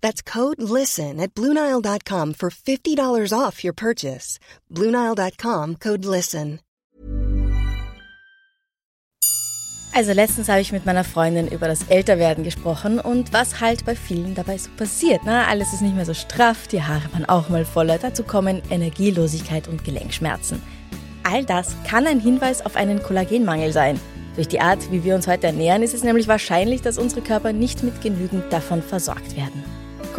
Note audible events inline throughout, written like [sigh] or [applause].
That's code LISTEN at Bluenile.com for $50 off your purchase. Bluenile.com code LISTEN. Also letztens habe ich mit meiner Freundin über das Älterwerden gesprochen und was halt bei vielen dabei so passiert. Na, alles ist nicht mehr so straff, die Haare waren auch mal voller, dazu kommen Energielosigkeit und Gelenkschmerzen. All das kann ein Hinweis auf einen Kollagenmangel sein. Durch die Art, wie wir uns heute ernähren, ist es nämlich wahrscheinlich, dass unsere Körper nicht mit genügend davon versorgt werden.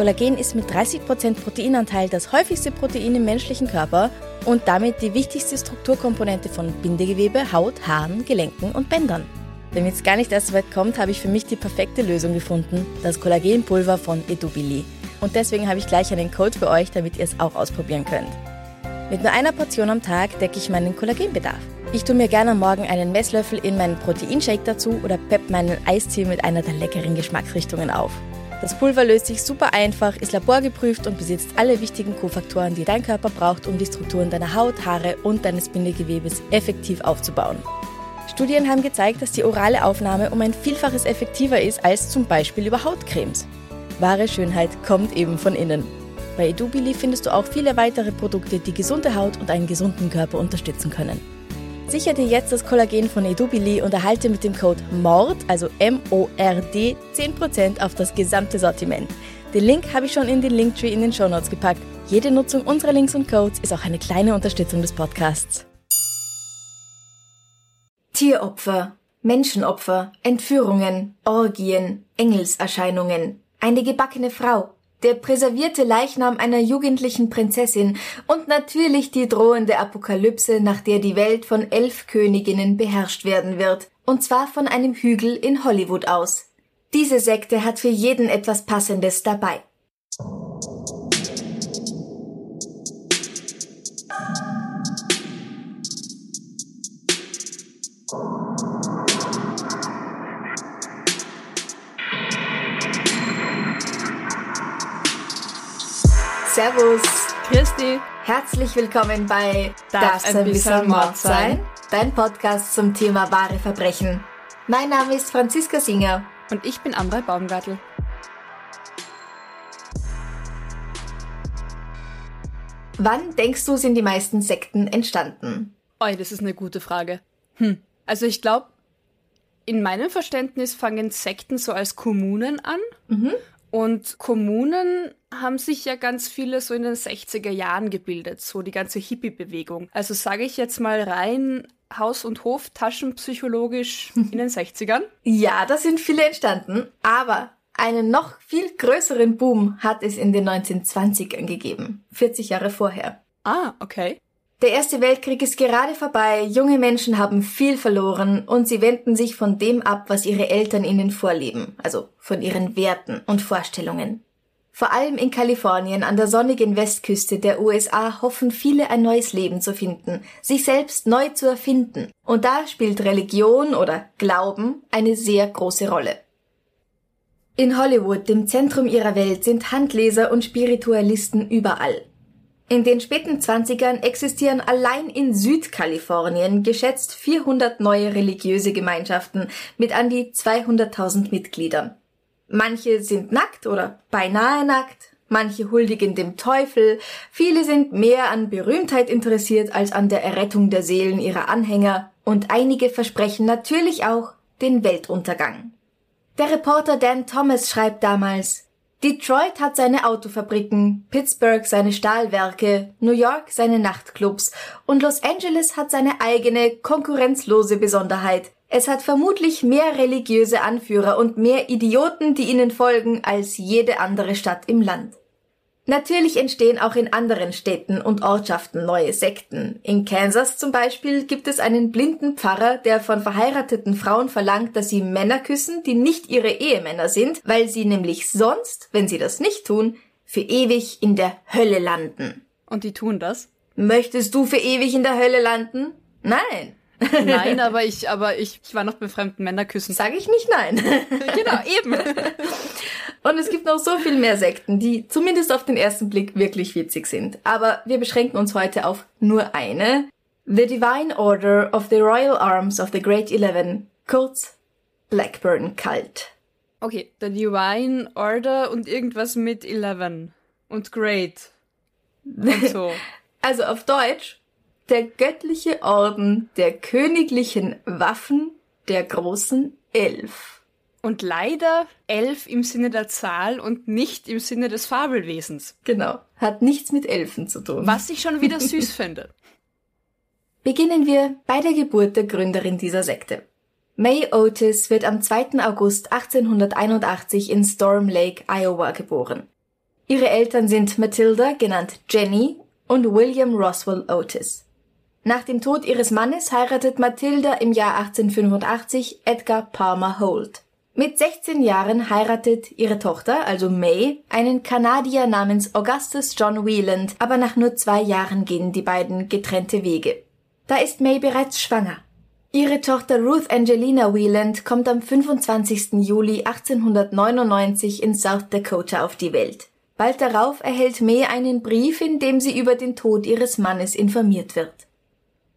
Kollagen ist mit 30% Proteinanteil das häufigste Protein im menschlichen Körper und damit die wichtigste Strukturkomponente von Bindegewebe, Haut, Haaren, Gelenken und Bändern. Damit es gar nicht erst so weit kommt, habe ich für mich die perfekte Lösung gefunden, das Kollagenpulver von Edubili. Und deswegen habe ich gleich einen Code für euch, damit ihr es auch ausprobieren könnt. Mit nur einer Portion am Tag decke ich meinen Kollagenbedarf. Ich tue mir gerne am Morgen einen Messlöffel in meinen Proteinshake dazu oder pepp meinen Eistee mit einer der leckeren Geschmacksrichtungen auf. Das Pulver löst sich super einfach, ist laborgeprüft und besitzt alle wichtigen Kofaktoren, die dein Körper braucht, um die Strukturen deiner Haut, Haare und deines Bindegewebes effektiv aufzubauen. Studien haben gezeigt, dass die orale Aufnahme um ein Vielfaches effektiver ist als zum Beispiel über Hautcremes. Wahre Schönheit kommt eben von innen. Bei Edubili findest du auch viele weitere Produkte, die gesunde Haut und einen gesunden Körper unterstützen können. Sichere dir jetzt das Kollagen von Edubili und erhalte mit dem Code MORD, also M-O-R-D, 10% auf das gesamte Sortiment. Den Link habe ich schon in den Linktree in den Shownotes gepackt. Jede Nutzung unserer Links und Codes ist auch eine kleine Unterstützung des Podcasts. Tieropfer, Menschenopfer, Entführungen, Orgien, Engelserscheinungen, eine gebackene Frau, der präservierte Leichnam einer jugendlichen Prinzessin und natürlich die drohende Apokalypse, nach der die Welt von elf Königinnen beherrscht werden wird, und zwar von einem Hügel in Hollywood aus. Diese Sekte hat für jeden etwas Passendes dabei. Servus. Christi. Herzlich willkommen bei Darf's ein bisschen Mord sein? Dein Podcast zum Thema wahre Verbrechen. Mein Name ist Franziska Singer. Und ich bin Amrei Baumgartl. Wann denkst du, sind die meisten Sekten entstanden? Oi, das ist eine gute Frage. Hm. Also ich glaube, in meinem Verständnis fangen Sekten so als Kommunen an. Mhm. Und Kommunen haben sich ja ganz viele so in den 60er Jahren gebildet, so die ganze Hippie-Bewegung. Also sage ich jetzt mal rein Haus- und Hof taschenpsychologisch in den 60ern. [laughs] Ja, da sind viele entstanden, aber einen noch viel größeren Boom hat es in den 1920ern gegeben, 40 Jahre vorher. Ah, okay. Der Erste Weltkrieg ist gerade vorbei, junge Menschen haben viel verloren und sie wenden sich von dem ab, was ihre Eltern ihnen vorleben, also von ihren Werten und Vorstellungen. Vor allem in Kalifornien an der sonnigen Westküste der USA hoffen viele ein neues Leben zu finden, sich selbst neu zu erfinden. Und da spielt Religion oder Glauben eine sehr große Rolle. In Hollywood, dem Zentrum ihrer Welt, sind Handleser und Spiritualisten überall. In den späten 20ern existieren allein in Südkalifornien geschätzt 400 neue religiöse Gemeinschaften mit an die 200.000 Mitgliedern. Manche sind nackt oder beinahe nackt, manche huldigen dem Teufel, viele sind mehr an Berühmtheit interessiert als an der Errettung der Seelen ihrer Anhänger und einige versprechen natürlich auch den Weltuntergang. Der Reporter Dan Thomas schreibt damals, Detroit hat seine Autofabriken, Pittsburgh seine Stahlwerke, New York seine Nachtclubs und Los Angeles hat seine eigene, konkurrenzlose Besonderheit. Es hat vermutlich mehr religiöse Anführer und mehr Idioten, die ihnen folgen, als jede andere Stadt im Land. Natürlich entstehen auch in anderen Städten und Ortschaften neue Sekten. In Kansas zum Beispiel gibt es einen blinden Pfarrer, der von verheirateten Frauen verlangt, dass sie Männer küssen, die nicht ihre Ehemänner sind, weil sie nämlich sonst, wenn sie das nicht tun, für ewig in der Hölle landen. Und die tun das? Möchtest du für ewig in der Hölle landen? Nein. Nein, [laughs] aber ich, aber ich, ich war noch bei fremden Männerküssen. Sag ich nicht nein. genau, eben. [laughs] Und es gibt noch so viel mehr Sekten, die zumindest auf den ersten Blick wirklich witzig sind. Aber wir beschränken uns heute auf nur eine. The Divine Order of the Royal Arms of the Great Eleven, kurz Blackburn Cult. Okay, The Divine Order und irgendwas mit Eleven und Great. Und so. [laughs] also auf Deutsch, der göttliche Orden der königlichen Waffen der großen Elf. Und leider elf im Sinne der Zahl und nicht im Sinne des Fabelwesens. Genau. Hat nichts mit Elfen zu tun. Was ich schon wieder süß [laughs] finde. Beginnen wir bei der Geburt der Gründerin dieser Sekte. May Otis wird am 2. August 1881 in Storm Lake, Iowa geboren. Ihre Eltern sind Matilda, genannt Jenny, und William Roswell Otis. Nach dem Tod ihres Mannes heiratet Matilda im Jahr 1885 Edgar Palmer Holt. Mit 16 Jahren heiratet ihre Tochter, also May, einen Kanadier namens Augustus John Wieland, aber nach nur zwei Jahren gehen die beiden getrennte Wege. Da ist May bereits schwanger. Ihre Tochter Ruth Angelina Wieland kommt am 25. Juli 1899 in South Dakota auf die Welt. Bald darauf erhält May einen Brief, in dem sie über den Tod ihres Mannes informiert wird.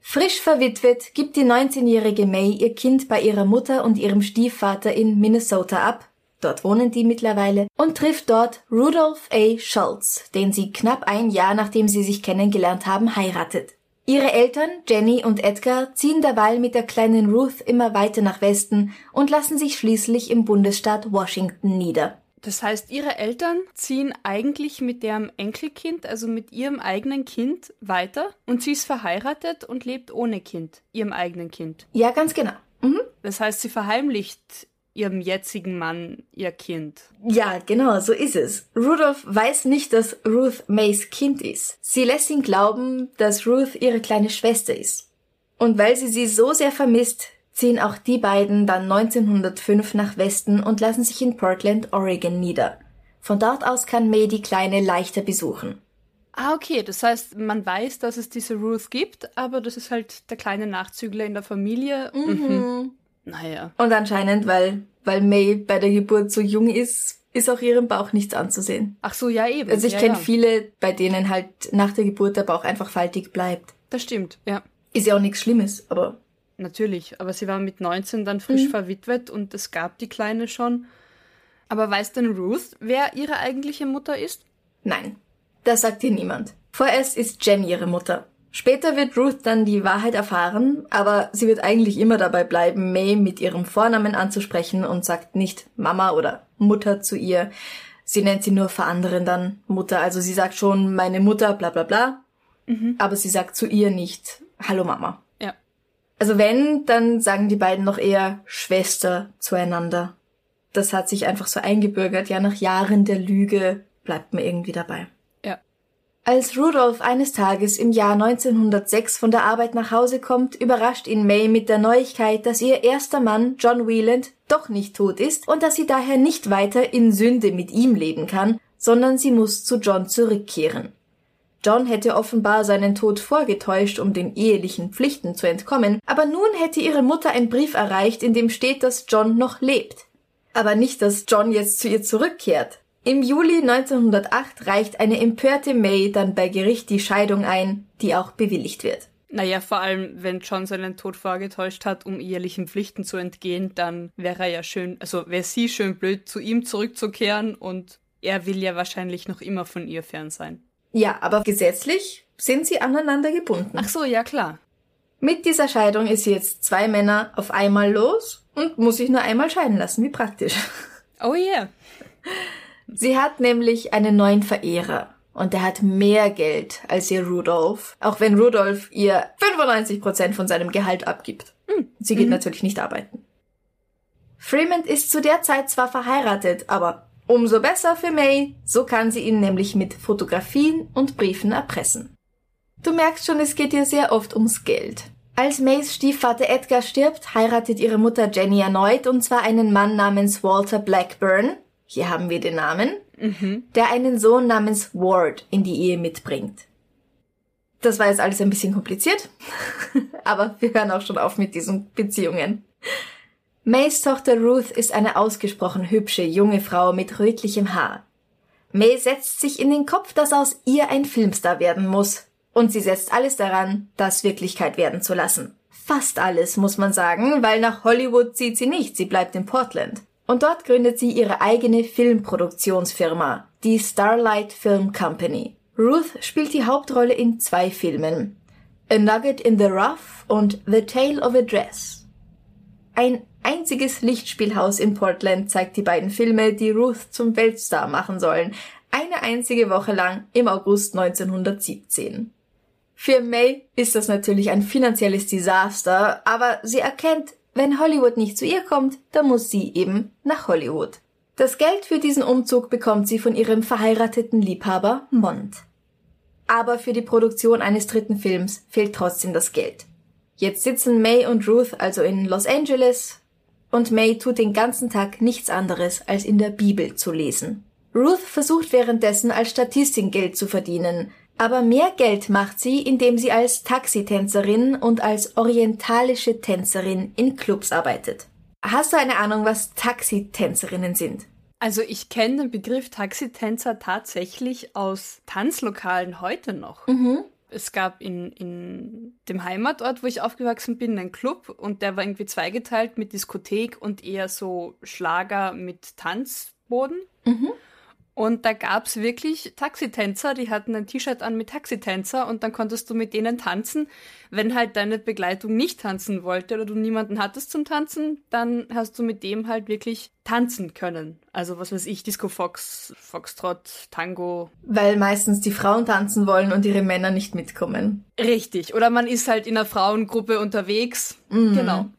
Frisch verwitwet gibt die 19-jährige May ihr Kind bei ihrer Mutter und ihrem Stiefvater in Minnesota ab, dort wohnen die mittlerweile, und trifft dort Rudolph A. Schultz, den sie knapp ein Jahr nachdem sie sich kennengelernt haben heiratet. Ihre Eltern, Jenny und Edgar, ziehen derweil mit der kleinen Ruth immer weiter nach Westen und lassen sich schließlich im Bundesstaat Washington nieder. Das heißt, ihre Eltern ziehen eigentlich mit deren Enkelkind, also mit ihrem eigenen Kind, weiter und sie ist verheiratet und lebt ohne Kind, ihrem eigenen Kind. Ja, ganz genau. Mhm. Das heißt, sie verheimlicht ihrem jetzigen Mann ihr Kind. Ja, genau, so ist es. Rudolph weiß nicht, dass Ruth Mays Kind ist. Sie lässt ihn glauben, dass Ruth ihre kleine Schwester ist. Und weil sie sie so sehr vermisst, ziehen auch die beiden dann 1905 nach Westen und lassen sich in Portland, Oregon nieder. Von dort aus kann May die Kleine leichter besuchen. Ah, okay. Das heißt, man weiß, dass es diese Ruth gibt, aber das ist halt der kleine Nachzügler in der Familie. Mhm. mhm. Naja. Und anscheinend, weil, weil May bei der Geburt so jung ist, ist auch ihrem Bauch nichts anzusehen. Ach so, ja eben. Also ich ja, kenne ja. viele, bei denen halt nach der Geburt der Bauch einfach faltig bleibt. Das stimmt, ja. Ist ja auch nichts Schlimmes, aber Natürlich, aber sie war mit 19 dann frisch mhm. verwitwet und es gab die Kleine schon. Aber weiß denn Ruth, wer ihre eigentliche Mutter ist? Nein, das sagt ihr niemand. Vorerst ist Jen ihre Mutter. Später wird Ruth dann die Wahrheit erfahren, aber sie wird eigentlich immer dabei bleiben, May mit ihrem Vornamen anzusprechen und sagt nicht Mama oder Mutter zu ihr. Sie nennt sie nur vor anderen dann Mutter. Also sie sagt schon meine Mutter, bla bla bla. Mhm. Aber sie sagt zu ihr nicht Hallo Mama. Also wenn, dann sagen die beiden noch eher Schwester zueinander. Das hat sich einfach so eingebürgert. Ja, nach Jahren der Lüge bleibt man irgendwie dabei. Ja. Als Rudolph eines Tages im Jahr 1906 von der Arbeit nach Hause kommt, überrascht ihn May mit der Neuigkeit, dass ihr erster Mann, John Wieland, doch nicht tot ist und dass sie daher nicht weiter in Sünde mit ihm leben kann, sondern sie muss zu John zurückkehren. John hätte offenbar seinen Tod vorgetäuscht, um den ehelichen Pflichten zu entkommen, aber nun hätte ihre Mutter einen Brief erreicht, in dem steht, dass John noch lebt. Aber nicht, dass John jetzt zu ihr zurückkehrt. Im Juli 1908 reicht eine empörte May dann bei Gericht die Scheidung ein, die auch bewilligt wird. Naja, vor allem, wenn John seinen Tod vorgetäuscht hat, um ehelichen Pflichten zu entgehen, dann wäre er ja schön, also wäre sie schön blöd, zu ihm zurückzukehren und er will ja wahrscheinlich noch immer von ihr fern sein. Ja, aber gesetzlich sind sie aneinander gebunden. Ach so, ja klar. Mit dieser Scheidung ist sie jetzt zwei Männer auf einmal los und muss sich nur einmal scheiden lassen. Wie praktisch. Oh yeah. Sie hat nämlich einen neuen Verehrer. Und der hat mehr Geld als ihr Rudolph, auch wenn Rudolph ihr 95% von seinem Gehalt abgibt. Hm. Sie geht mhm. natürlich nicht arbeiten. Fremont ist zu der Zeit zwar verheiratet, aber umso besser für May, so kann sie ihn nämlich mit Fotografien und Briefen erpressen. Du merkst schon, es geht ihr sehr oft ums Geld. Als Mays Stiefvater Edgar stirbt, heiratet ihre Mutter Jenny erneut und zwar einen Mann namens Walter Blackburn, hier haben wir den Namen, mhm. der einen Sohn namens Ward in die Ehe mitbringt. Das war jetzt alles ein bisschen kompliziert, [laughs] aber wir hören auch schon auf mit diesen Beziehungen. Mays Tochter Ruth ist eine ausgesprochen hübsche junge Frau mit rötlichem Haar. May setzt sich in den Kopf, dass aus ihr ein Filmstar werden muss, und sie setzt alles daran, das Wirklichkeit werden zu lassen. Fast alles, muss man sagen, weil nach Hollywood zieht sie nicht, sie bleibt in Portland. Und dort gründet sie ihre eigene Filmproduktionsfirma, die Starlight Film Company. Ruth spielt die Hauptrolle in zwei Filmen. A Nugget in the Rough und The Tale of a Dress. Ein einziges Lichtspielhaus in Portland zeigt die beiden Filme, die Ruth zum Weltstar machen sollen. Eine einzige Woche lang im August 1917. Für May ist das natürlich ein finanzielles Desaster, aber sie erkennt, wenn Hollywood nicht zu ihr kommt, dann muss sie eben nach Hollywood. Das Geld für diesen Umzug bekommt sie von ihrem verheirateten Liebhaber Mont. Aber für die Produktion eines dritten Films fehlt trotzdem das Geld. Jetzt sitzen May und Ruth also in Los Angeles und May tut den ganzen Tag nichts anderes, als in der Bibel zu lesen. Ruth versucht währenddessen als Statistin Geld zu verdienen, aber mehr Geld macht sie, indem sie als Taxitänzerin und als orientalische Tänzerin in Clubs arbeitet. Hast du eine Ahnung, was Taxitänzerinnen sind? Also ich kenne den Begriff Taxitänzer tatsächlich aus Tanzlokalen heute noch. Mhm. Es gab in, in dem Heimatort, wo ich aufgewachsen bin, einen Club und der war irgendwie zweigeteilt mit Diskothek und eher so Schlager mit Tanzboden. Mhm. Und da gab's wirklich Taxitänzer, die hatten ein T-Shirt an mit Taxitänzer und dann konntest du mit denen tanzen. Wenn halt deine Begleitung nicht tanzen wollte oder du niemanden hattest zum Tanzen, dann hast du mit dem halt wirklich tanzen können. Also was weiß ich, Disco Fox, Foxtrot, Tango. Weil meistens die Frauen tanzen wollen und ihre Männer nicht mitkommen. Richtig. Oder man ist halt in einer Frauengruppe unterwegs. Mhm. Genau.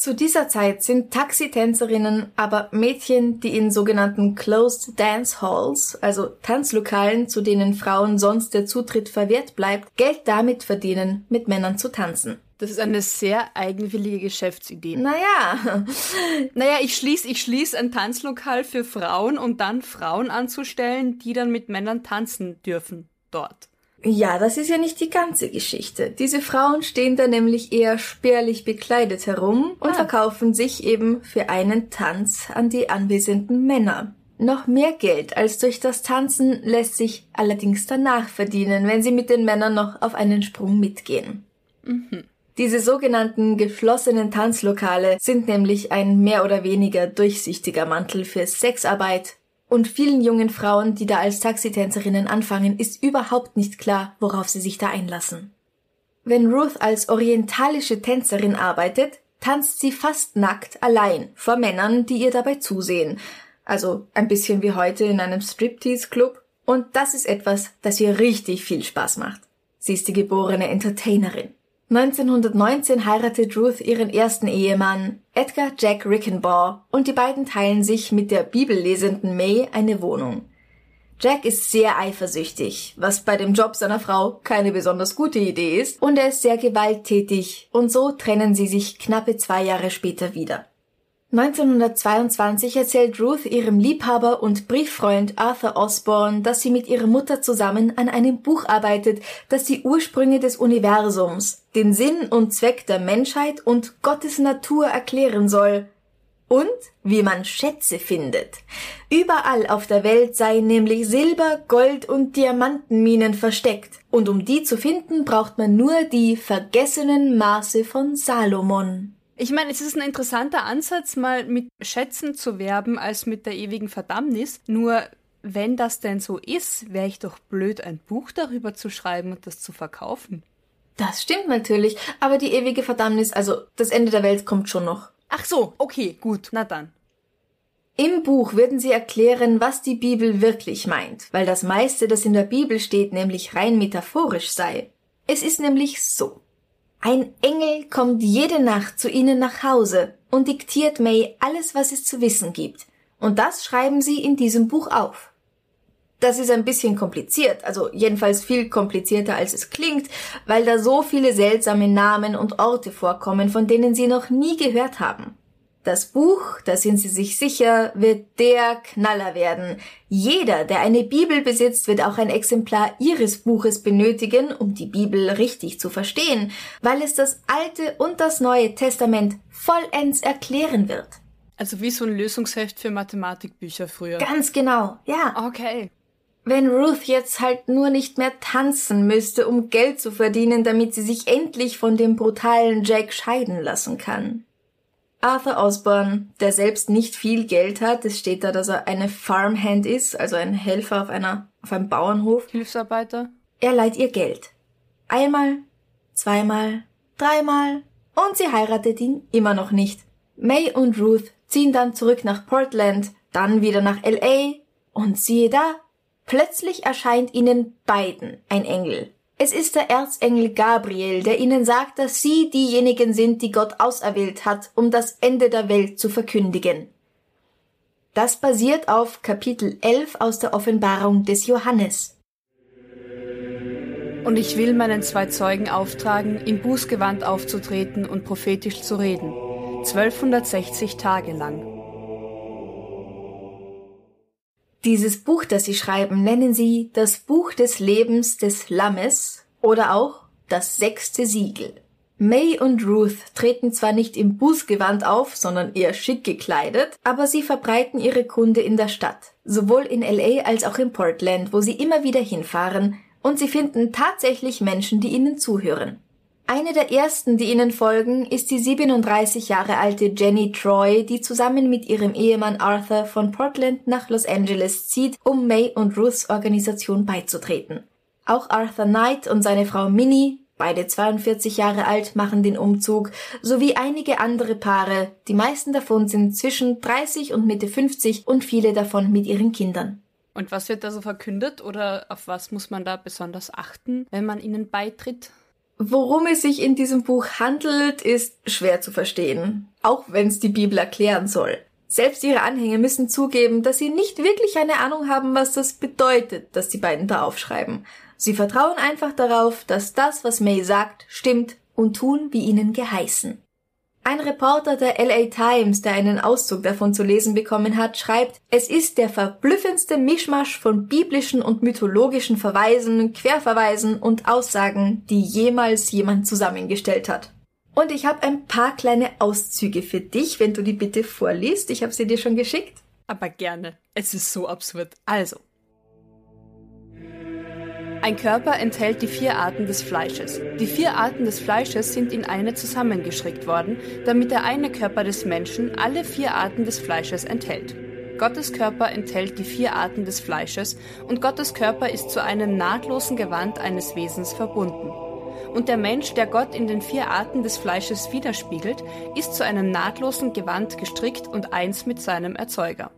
Zu dieser Zeit sind Taxitänzerinnen aber Mädchen, die in sogenannten Closed Dance Halls, also Tanzlokalen, zu denen Frauen sonst der Zutritt verwehrt bleibt, Geld damit verdienen, mit Männern zu tanzen. Das ist eine sehr eigenwillige Geschäftsidee. Naja. [laughs] naja, ich schließe ich schließ ein Tanzlokal für Frauen, um dann Frauen anzustellen, die dann mit Männern tanzen dürfen dort. Ja, das ist ja nicht die ganze Geschichte. Diese Frauen stehen da nämlich eher spärlich bekleidet herum und ah. verkaufen sich eben für einen Tanz an die anwesenden Männer. Noch mehr Geld als durch das Tanzen lässt sich allerdings danach verdienen, wenn sie mit den Männern noch auf einen Sprung mitgehen. Mhm. Diese sogenannten geschlossenen Tanzlokale sind nämlich ein mehr oder weniger durchsichtiger Mantel für Sexarbeit, und vielen jungen Frauen, die da als Taxitänzerinnen anfangen, ist überhaupt nicht klar, worauf sie sich da einlassen. Wenn Ruth als orientalische Tänzerin arbeitet, tanzt sie fast nackt allein vor Männern, die ihr dabei zusehen. Also ein bisschen wie heute in einem Striptease-Club. Und das ist etwas, das ihr richtig viel Spaß macht. Sie ist die geborene Entertainerin. 1919 heiratet Ruth ihren ersten Ehemann, Edgar Jack Rickenbaugh, und die beiden teilen sich mit der bibellesenden May eine Wohnung. Jack ist sehr eifersüchtig, was bei dem Job seiner Frau keine besonders gute Idee ist, und er ist sehr gewalttätig, und so trennen sie sich knappe zwei Jahre später wieder. 1922 erzählt Ruth ihrem Liebhaber und Brieffreund Arthur Osborne, dass sie mit ihrer Mutter zusammen an einem Buch arbeitet, das die Ursprünge des Universums, den Sinn und Zweck der Menschheit und Gottes Natur erklären soll. Und wie man Schätze findet. Überall auf der Welt seien nämlich Silber, Gold und Diamantenminen versteckt, und um die zu finden, braucht man nur die vergessenen Maße von Salomon. Ich meine, es ist ein interessanter Ansatz, mal mit Schätzen zu werben, als mit der ewigen Verdammnis. Nur wenn das denn so ist, wäre ich doch blöd, ein Buch darüber zu schreiben und das zu verkaufen. Das stimmt natürlich, aber die ewige Verdammnis, also das Ende der Welt kommt schon noch. Ach so, okay, gut, na dann. Im Buch würden sie erklären, was die Bibel wirklich meint, weil das meiste, das in der Bibel steht, nämlich rein metaphorisch sei. Es ist nämlich so. Ein Engel kommt jede Nacht zu ihnen nach Hause und diktiert May alles, was es zu wissen gibt. Und das schreiben sie in diesem Buch auf. Das ist ein bisschen kompliziert, also jedenfalls viel komplizierter als es klingt, weil da so viele seltsame Namen und Orte vorkommen, von denen sie noch nie gehört haben. Das Buch, da sind Sie sich sicher, wird der Knaller werden. Jeder, der eine Bibel besitzt, wird auch ein Exemplar Ihres Buches benötigen, um die Bibel richtig zu verstehen, weil es das Alte und das Neue Testament vollends erklären wird. Also wie so ein Lösungsheft für Mathematikbücher früher. Ganz genau, ja. Okay. Wenn Ruth jetzt halt nur nicht mehr tanzen müsste, um Geld zu verdienen, damit sie sich endlich von dem brutalen Jack scheiden lassen kann. Arthur Osborne, der selbst nicht viel Geld hat, es steht da, dass er eine Farmhand ist, also ein Helfer auf einer, auf einem Bauernhof. Hilfsarbeiter. Er leiht ihr Geld. Einmal, zweimal, dreimal und sie heiratet ihn immer noch nicht. May und Ruth ziehen dann zurück nach Portland, dann wieder nach LA und siehe da, plötzlich erscheint ihnen beiden ein Engel. Es ist der Erzengel Gabriel, der ihnen sagt, dass sie diejenigen sind, die Gott auserwählt hat, um das Ende der Welt zu verkündigen. Das basiert auf Kapitel 11 aus der Offenbarung des Johannes. Und ich will meinen zwei Zeugen auftragen, im Bußgewand aufzutreten und prophetisch zu reden, 1260 Tage lang. Dieses Buch, das sie schreiben, nennen sie das Buch des Lebens des Lammes oder auch das sechste Siegel. May und Ruth treten zwar nicht im Bußgewand auf, sondern eher schick gekleidet, aber sie verbreiten ihre Kunde in der Stadt, sowohl in LA als auch in Portland, wo sie immer wieder hinfahren, und sie finden tatsächlich Menschen, die ihnen zuhören. Eine der ersten, die ihnen folgen, ist die 37 Jahre alte Jenny Troy, die zusammen mit ihrem Ehemann Arthur von Portland nach Los Angeles zieht, um May und Ruths Organisation beizutreten. Auch Arthur Knight und seine Frau Minnie, beide 42 Jahre alt, machen den Umzug, sowie einige andere Paare, die meisten davon sind zwischen 30 und Mitte 50 und viele davon mit ihren Kindern. Und was wird da so verkündet oder auf was muss man da besonders achten, wenn man ihnen beitritt? Worum es sich in diesem Buch handelt, ist schwer zu verstehen, auch wenn es die Bibel erklären soll. Selbst ihre Anhänger müssen zugeben, dass sie nicht wirklich eine Ahnung haben, was das bedeutet, dass die beiden da aufschreiben. Sie vertrauen einfach darauf, dass das, was May sagt, stimmt und tun, wie ihnen geheißen. Ein Reporter der LA Times, der einen Auszug davon zu lesen bekommen hat, schreibt, es ist der verblüffendste Mischmasch von biblischen und mythologischen Verweisen, Querverweisen und Aussagen, die jemals jemand zusammengestellt hat. Und ich habe ein paar kleine Auszüge für dich, wenn du die bitte vorliest. Ich habe sie dir schon geschickt. Aber gerne. Es ist so absurd. Also, ein Körper enthält die vier Arten des Fleisches. Die vier Arten des Fleisches sind in eine zusammengeschickt worden, damit der eine Körper des Menschen alle vier Arten des Fleisches enthält. Gottes Körper enthält die vier Arten des Fleisches und Gottes Körper ist zu einem nahtlosen Gewand eines Wesens verbunden. Und der Mensch, der Gott in den vier Arten des Fleisches widerspiegelt, ist zu einem nahtlosen Gewand gestrickt und eins mit seinem Erzeuger.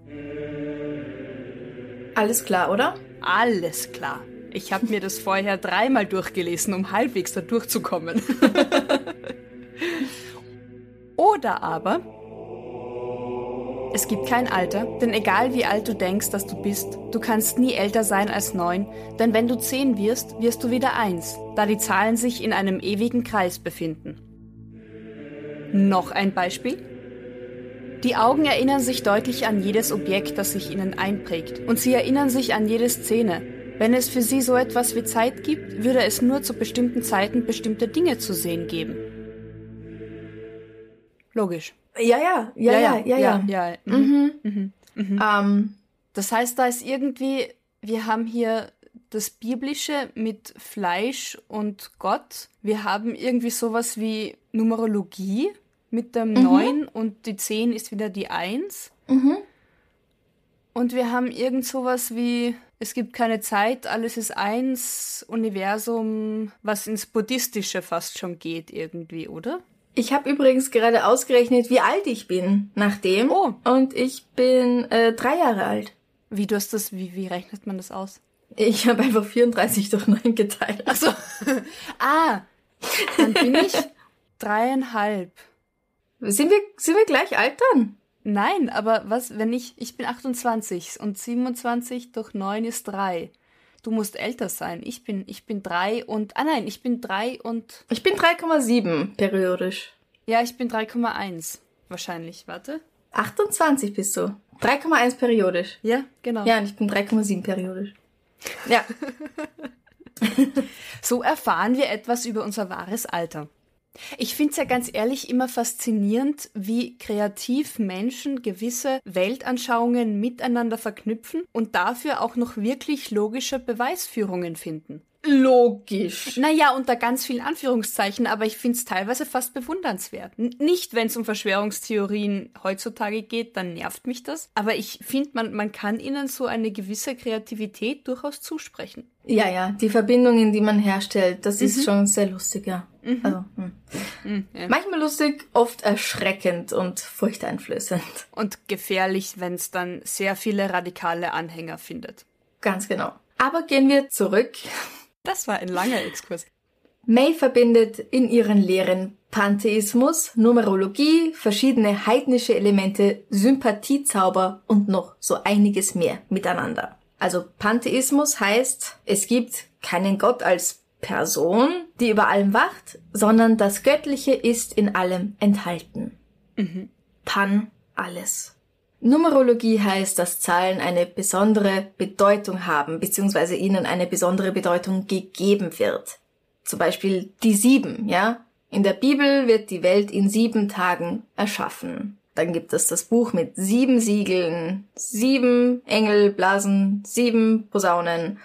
Alles klar, oder? Alles klar. Ich habe mir das vorher dreimal durchgelesen, um halbwegs da durchzukommen. [laughs] Oder aber, es gibt kein Alter, denn egal wie alt du denkst, dass du bist, du kannst nie älter sein als neun, denn wenn du zehn wirst, wirst du wieder eins, da die Zahlen sich in einem ewigen Kreis befinden. Noch ein Beispiel? Die Augen erinnern sich deutlich an jedes Objekt, das sich ihnen einprägt, und sie erinnern sich an jede Szene, wenn es für sie so etwas wie Zeit gibt, würde es nur zu bestimmten Zeiten bestimmte Dinge zu sehen geben. Logisch. Ja, ja, ja, ja, ja, ja. ja, ja. Mhm. Mhm. Mhm. mhm. Ähm, das heißt, da ist irgendwie, wir haben hier das Biblische mit Fleisch und Gott. Wir haben irgendwie sowas wie Numerologie mit dem mhm. 9 und die 10 ist wieder die 1. Mhm. Und wir haben irgend sowas wie es gibt keine Zeit, alles ist eins, Universum, was ins Buddhistische fast schon geht irgendwie, oder? Ich habe übrigens gerade ausgerechnet, wie alt ich bin nach dem. Oh. Und ich bin äh, drei Jahre alt. Wie du hast das, wie, wie rechnet man das aus? Ich habe einfach 34 durch 9 geteilt. Ach so. [laughs] ah, dann bin ich [laughs] dreieinhalb. Sind wir, sind wir gleich alt dann? Nein, aber was, wenn ich, ich bin 28 und 27 durch 9 ist 3. Du musst älter sein. Ich bin, ich bin 3 und, ah nein, ich bin 3 und, Ich bin 3,7 periodisch. ja, ich bin 3,1. Wahrscheinlich, warte. 28 bist du. 3,1 periodisch. Ja, genau. Ja, und ich bin 3,7 periodisch. Ja. [laughs] So erfahren wir etwas über unser wahres Alter. Ich finde es ja ganz ehrlich immer faszinierend, wie kreativ Menschen gewisse Weltanschauungen miteinander verknüpfen und dafür auch noch wirklich logische Beweisführungen finden. Logisch. Naja, unter ganz vielen Anführungszeichen, aber ich finde es teilweise fast bewundernswert. N nicht, wenn es um Verschwörungstheorien heutzutage geht, dann nervt mich das. Aber ich finde, man, man kann ihnen so eine gewisse Kreativität durchaus zusprechen. Ja, ja, die Verbindungen, die man herstellt, das ist schon sehr lustig, ja. Also, hm. Hm, ja. Manchmal lustig, oft erschreckend und furchteinflößend. Und gefährlich, wenn es dann sehr viele radikale Anhänger findet. Ganz genau. Aber gehen wir zurück. Das war ein langer Exkurs. May verbindet in ihren Lehren Pantheismus, Numerologie, verschiedene heidnische Elemente, Sympathiezauber und noch so einiges mehr miteinander. Also Pantheismus heißt, es gibt keinen Gott als Person, die über allem wacht, sondern das Göttliche ist in allem enthalten. Pan alles. Numerologie heißt, dass Zahlen eine besondere Bedeutung haben, beziehungsweise ihnen eine besondere Bedeutung gegeben wird. Zum Beispiel die sieben, ja? In der Bibel wird die Welt in sieben Tagen erschaffen. Dann gibt es das Buch mit sieben Siegeln, sieben Engelblasen, sieben Posaunen.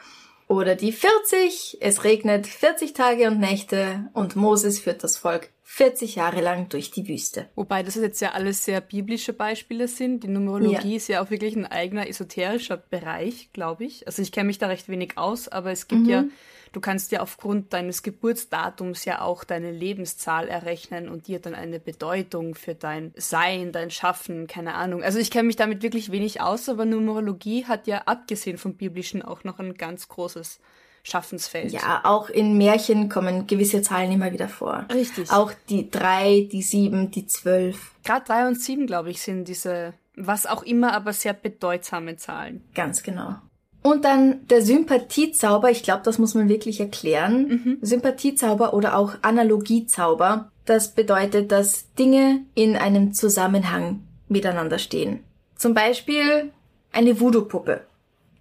Oder die 40, es regnet 40 Tage und Nächte und Moses führt das Volk 40 Jahre lang durch die Wüste. Wobei das jetzt ja alles sehr biblische Beispiele sind. Die Numerologie Ja. ist ja auch wirklich ein eigener esoterischer Bereich, glaube ich. Also ich kenne mich da recht wenig aus, aber es gibt ja, du kannst ja aufgrund deines Geburtsdatums ja auch deine Lebenszahl errechnen und dir dann eine Bedeutung für dein Sein, dein Schaffen, keine Ahnung. Also ich kenne mich damit wirklich wenig aus, aber Numerologie hat ja abgesehen vom biblischen auch noch ein ganz großes Schaffensfeld. Ja, auch in Märchen kommen gewisse Zahlen immer wieder vor. Richtig. Auch die drei, die sieben, die zwölf. Gerade drei und sieben, glaube ich, sind diese, was auch immer, aber sehr bedeutsame Zahlen. Ganz genau. Und dann der Sympathiezauber, ich glaube, das muss man wirklich erklären. Sympathiezauber oder auch Analogiezauber, das bedeutet, dass Dinge in einem Zusammenhang miteinander stehen. Zum Beispiel eine Voodoo-Puppe.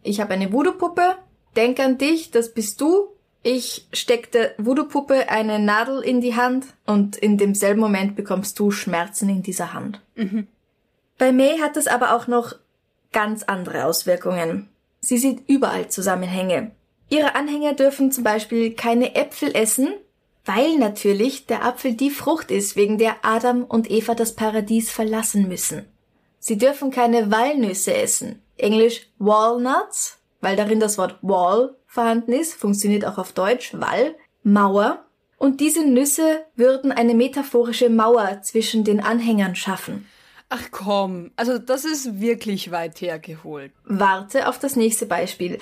Ich habe eine Voodoo-Puppe, denk an dich, das bist du. Ich steck der Voodoo-Puppe eine Nadel in die Hand und in demselben Moment bekommst du Schmerzen in dieser Hand. Bei May hat es aber auch noch ganz andere Auswirkungen. Sie sieht überall Zusammenhänge. Ihre Anhänger dürfen zum Beispiel keine Äpfel essen, weil natürlich der Apfel die Frucht ist, wegen der Adam und Eva das Paradies verlassen müssen. Sie dürfen keine Walnüsse essen. Englisch Walnuts, weil darin das Wort Wall vorhanden ist, funktioniert auch auf Deutsch Wall, Mauer. Und diese Nüsse würden eine metaphorische Mauer zwischen den Anhängern schaffen. Ach komm, also das ist wirklich weit hergeholt. Warte auf das nächste Beispiel.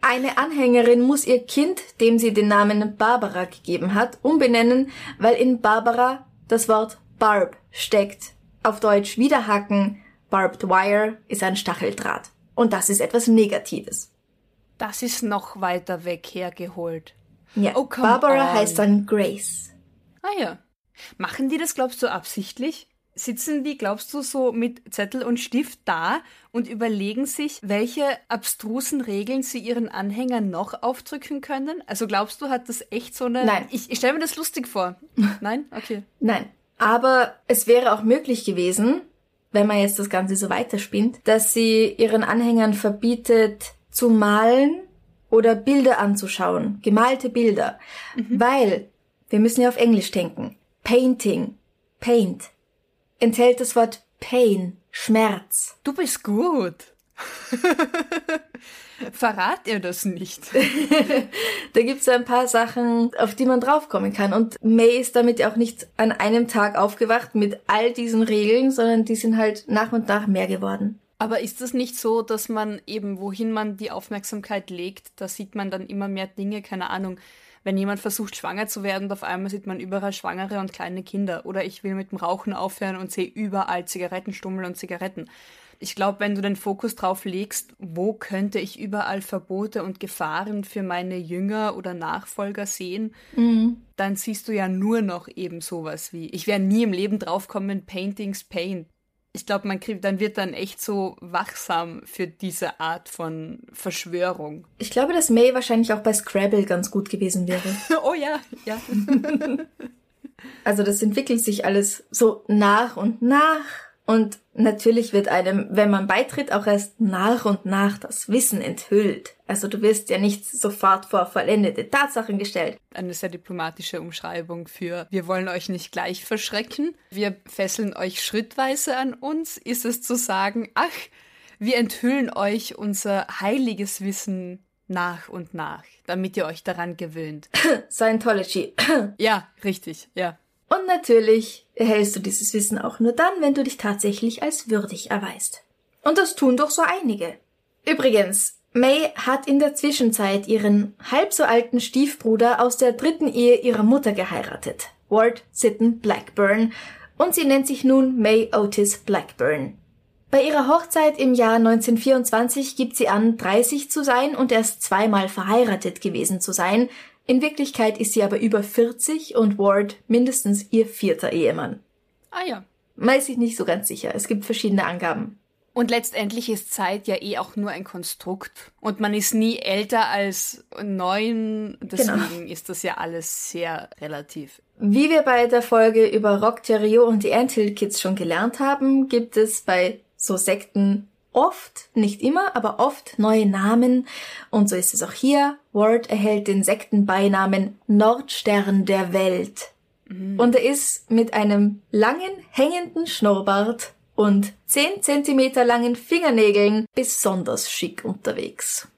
Eine Anhängerin muss ihr Kind, dem sie den Namen Barbara gegeben hat, umbenennen, weil in Barbara das Wort Barb steckt. Auf Deutsch Widerhaken. Barbed Wire ist ein Stacheldraht. Und das ist etwas Negatives. Das ist noch weiter weg hergeholt. Ja, Oh, Barbara on. heißt dann Grace. Ah ja. Machen die das, glaubst du, absichtlich? Sitzen die, glaubst du, so mit Zettel und Stift da und überlegen sich, welche abstrusen Regeln sie ihren Anhängern noch aufdrücken können? Also glaubst du, hat das echt so eine... Nein. Ich, ich stelle mir das lustig vor. [laughs] Nein? Okay. Nein. Aber es wäre auch möglich gewesen, wenn man jetzt das Ganze so weiterspinnt, dass sie ihren Anhängern verbietet zu malen oder Bilder anzuschauen, gemalte Bilder. Weil, wir müssen ja auf Englisch denken, Painting, Paint, enthält das Wort Pain, Schmerz. Du bist gut. [laughs] Verrat ihr das nicht? [laughs] da gibt es ein paar Sachen, auf die man draufkommen kann. Und May ist damit ja auch nicht an einem Tag aufgewacht mit all diesen Regeln, sondern die sind halt nach und nach mehr geworden. Aber ist es nicht so, dass man eben, wohin man die Aufmerksamkeit legt, da sieht man dann immer mehr Dinge, keine Ahnung, wenn jemand versucht, schwanger zu werden und auf einmal sieht man überall Schwangere und kleine Kinder. Oder ich will mit dem Rauchen aufhören und sehe überall Zigarettenstummel und Zigaretten. Ich glaube, wenn du den Fokus drauf legst, wo könnte ich überall Verbote und Gefahren für meine Jünger oder Nachfolger sehen, mhm. dann siehst du ja nur noch eben sowas wie, ich werde nie im Leben draufkommen, Paintings Paint ich glaube, man kriegt, dann wird dann echt so wachsam für diese Art von Verschwörung. Ich glaube, dass May wahrscheinlich auch bei Scrabble ganz gut gewesen wäre. [laughs] oh ja, ja. [laughs] also das entwickelt sich alles so nach und nach und natürlich wird einem, wenn man beitritt, auch erst nach und nach das Wissen enthüllt. Also du wirst ja nicht sofort vor vollendete Tatsachen gestellt. Eine sehr diplomatische Umschreibung für wir wollen euch nicht gleich verschrecken, wir fesseln euch schrittweise an uns, ist es zu sagen, ach, wir enthüllen euch unser heiliges Wissen nach und nach, damit ihr euch daran gewöhnt. [laughs] Scientology. ja, richtig, ja. Und natürlich erhältst du dieses Wissen auch nur dann, wenn du dich tatsächlich als würdig erweist. Und das tun doch so einige. Übrigens, May hat in der Zwischenzeit ihren halb so alten Stiefbruder aus der dritten Ehe ihrer Mutter geheiratet, Ward Sitten Blackburn, und sie nennt sich nun May Otis Blackburn. Bei ihrer Hochzeit im Jahr 1924 gibt sie an, 30 zu sein und erst zweimal verheiratet gewesen zu sein, in Wirklichkeit ist sie aber über 40 und Ward mindestens ihr vierter Ehemann. Ah ja. Weiß ich nicht so ganz sicher. Es gibt verschiedene Angaben. Und letztendlich ist Zeit ja eh auch nur ein Konstrukt. Und man ist nie älter als neun. Deswegen genau. ist das ja alles sehr relativ. Wie wir bei der Folge über Rock Theriot und die Anthill Kids schon gelernt haben, gibt es bei so Sekten oft, nicht immer, aber oft neue Namen. Und so ist es auch hier. Ward erhält den Sektenbeinamen Nordstern der Welt. Mhm. Und er ist mit einem langen, hängenden Schnurrbart und 10 Zentimeter langen Fingernägeln besonders schick unterwegs.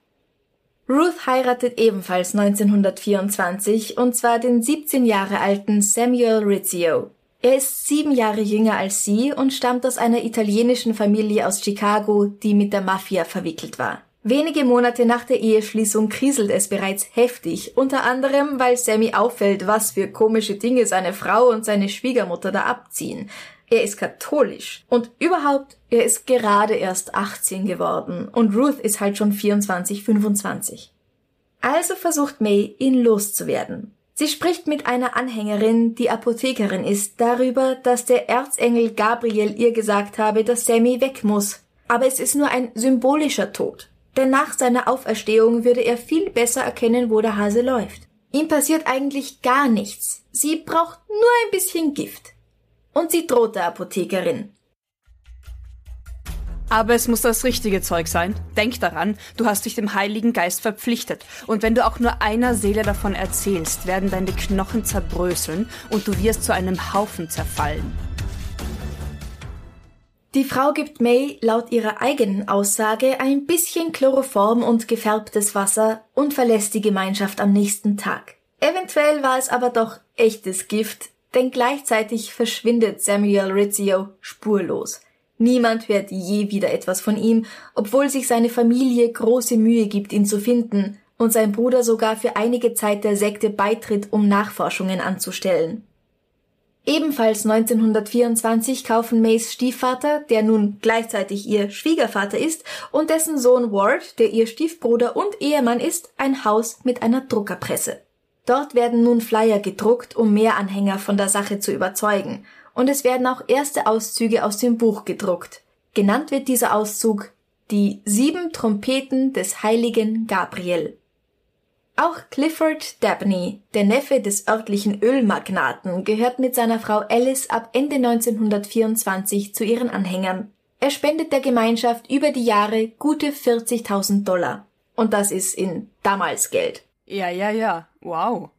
Ruth heiratet ebenfalls 1924 und zwar den 17 Jahre alten Samuel Rizzio. Er ist sieben Jahre jünger als sie und stammt aus einer italienischen Familie aus Chicago, die mit der Mafia verwickelt war. Wenige Monate nach der Eheschließung kriselt es bereits heftig, unter anderem, weil Sammy auffällt, was für komische Dinge seine Frau und seine Schwiegermutter da abziehen. Er ist katholisch und überhaupt, er ist gerade erst 18 geworden und Ruth ist halt schon 24, 25. Also versucht May, ihn loszuwerden. Sie spricht mit einer Anhängerin, die Apothekerin ist, darüber, dass der Erzengel Gabriel ihr gesagt habe, dass Sammy weg muss. Aber es ist nur ein symbolischer Tod. Denn nach seiner Auferstehung würde er viel besser erkennen, wo der Hase läuft. Ihm passiert eigentlich gar nichts. Sie braucht nur ein bisschen Gift. Und sie droht der Apothekerin. Aber es muss das richtige Zeug sein. Denk daran, du hast dich dem Heiligen Geist verpflichtet. Und wenn du auch nur einer Seele davon erzählst, werden deine Knochen zerbröseln und du wirst zu einem Haufen zerfallen. Die Frau gibt May laut ihrer eigenen Aussage ein bisschen Chloroform und gefärbtes Wasser und verlässt die Gemeinschaft am nächsten Tag. Eventuell war es aber doch echtes Gift, denn gleichzeitig verschwindet Samuel Rizzio spurlos. Niemand hört je wieder etwas von ihm, obwohl sich seine Familie große Mühe gibt, ihn zu finden und sein Bruder sogar für einige Zeit der Sekte beitritt, um Nachforschungen anzustellen. Ebenfalls 1924 kaufen Mays Stiefvater, der nun gleichzeitig ihr Schwiegervater ist, und dessen Sohn Ward, der ihr Stiefbruder und Ehemann ist, ein Haus mit einer Druckerpresse. Dort werden nun Flyer gedruckt, um mehr Anhänger von der Sache zu überzeugen, und es werden auch erste Auszüge aus dem Buch gedruckt. Genannt wird dieser Auszug die sieben Trompeten des heiligen Gabriel. Auch Clifford Dabney, der Neffe des örtlichen Ölmagnaten, gehört mit seiner Frau Alice ab Ende 1924 zu ihren Anhängern. Er spendet der Gemeinschaft über die Jahre gute 40.000 Dollar. Und das ist in damals Geld. Ja, ja, ja. Wow.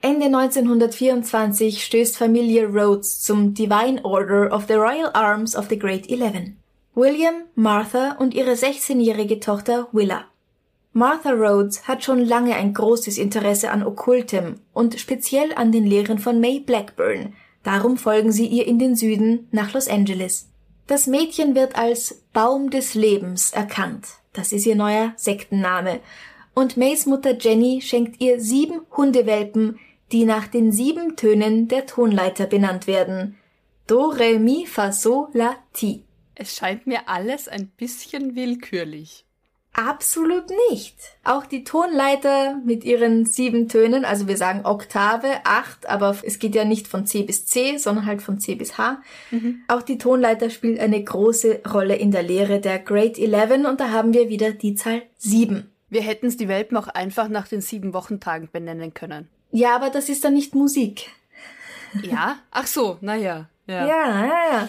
Ende 1924 stößt Familie Rhodes zum Divine Order of the Royal Arms of the Great Eleven. William, Martha und ihre 16-jährige Tochter Willa. Martha Rhodes hat schon lange ein großes Interesse an Okkultem und speziell an den Lehren von May Blackburn. Darum folgen sie ihr in den Süden nach Los Angeles. Das Mädchen wird als Baum des Lebens erkannt. Das ist ihr neuer Sektenname. Und Mays Mutter Jenny schenkt ihr sieben Hundewelpen, die nach den sieben Tönen der Tonleiter benannt werden. Do, Re, Mi, Fa, So, La, Ti. Es scheint mir alles ein bisschen willkürlich. Absolut nicht. Auch die Tonleiter mit ihren sieben Tönen, also wir sagen Oktave, acht, aber es geht ja nicht von C bis C, sondern halt von C bis H. Mhm. Auch die Tonleiter spielt eine große Rolle in der Lehre der Great Eleven und da haben wir wieder die Zahl sieben. Wir hätten es die Welpen auch einfach nach den sieben Wochentagen benennen können. Ja, aber das ist dann nicht Musik. Ja? Ach so, naja. Ja, ja, ja. ja.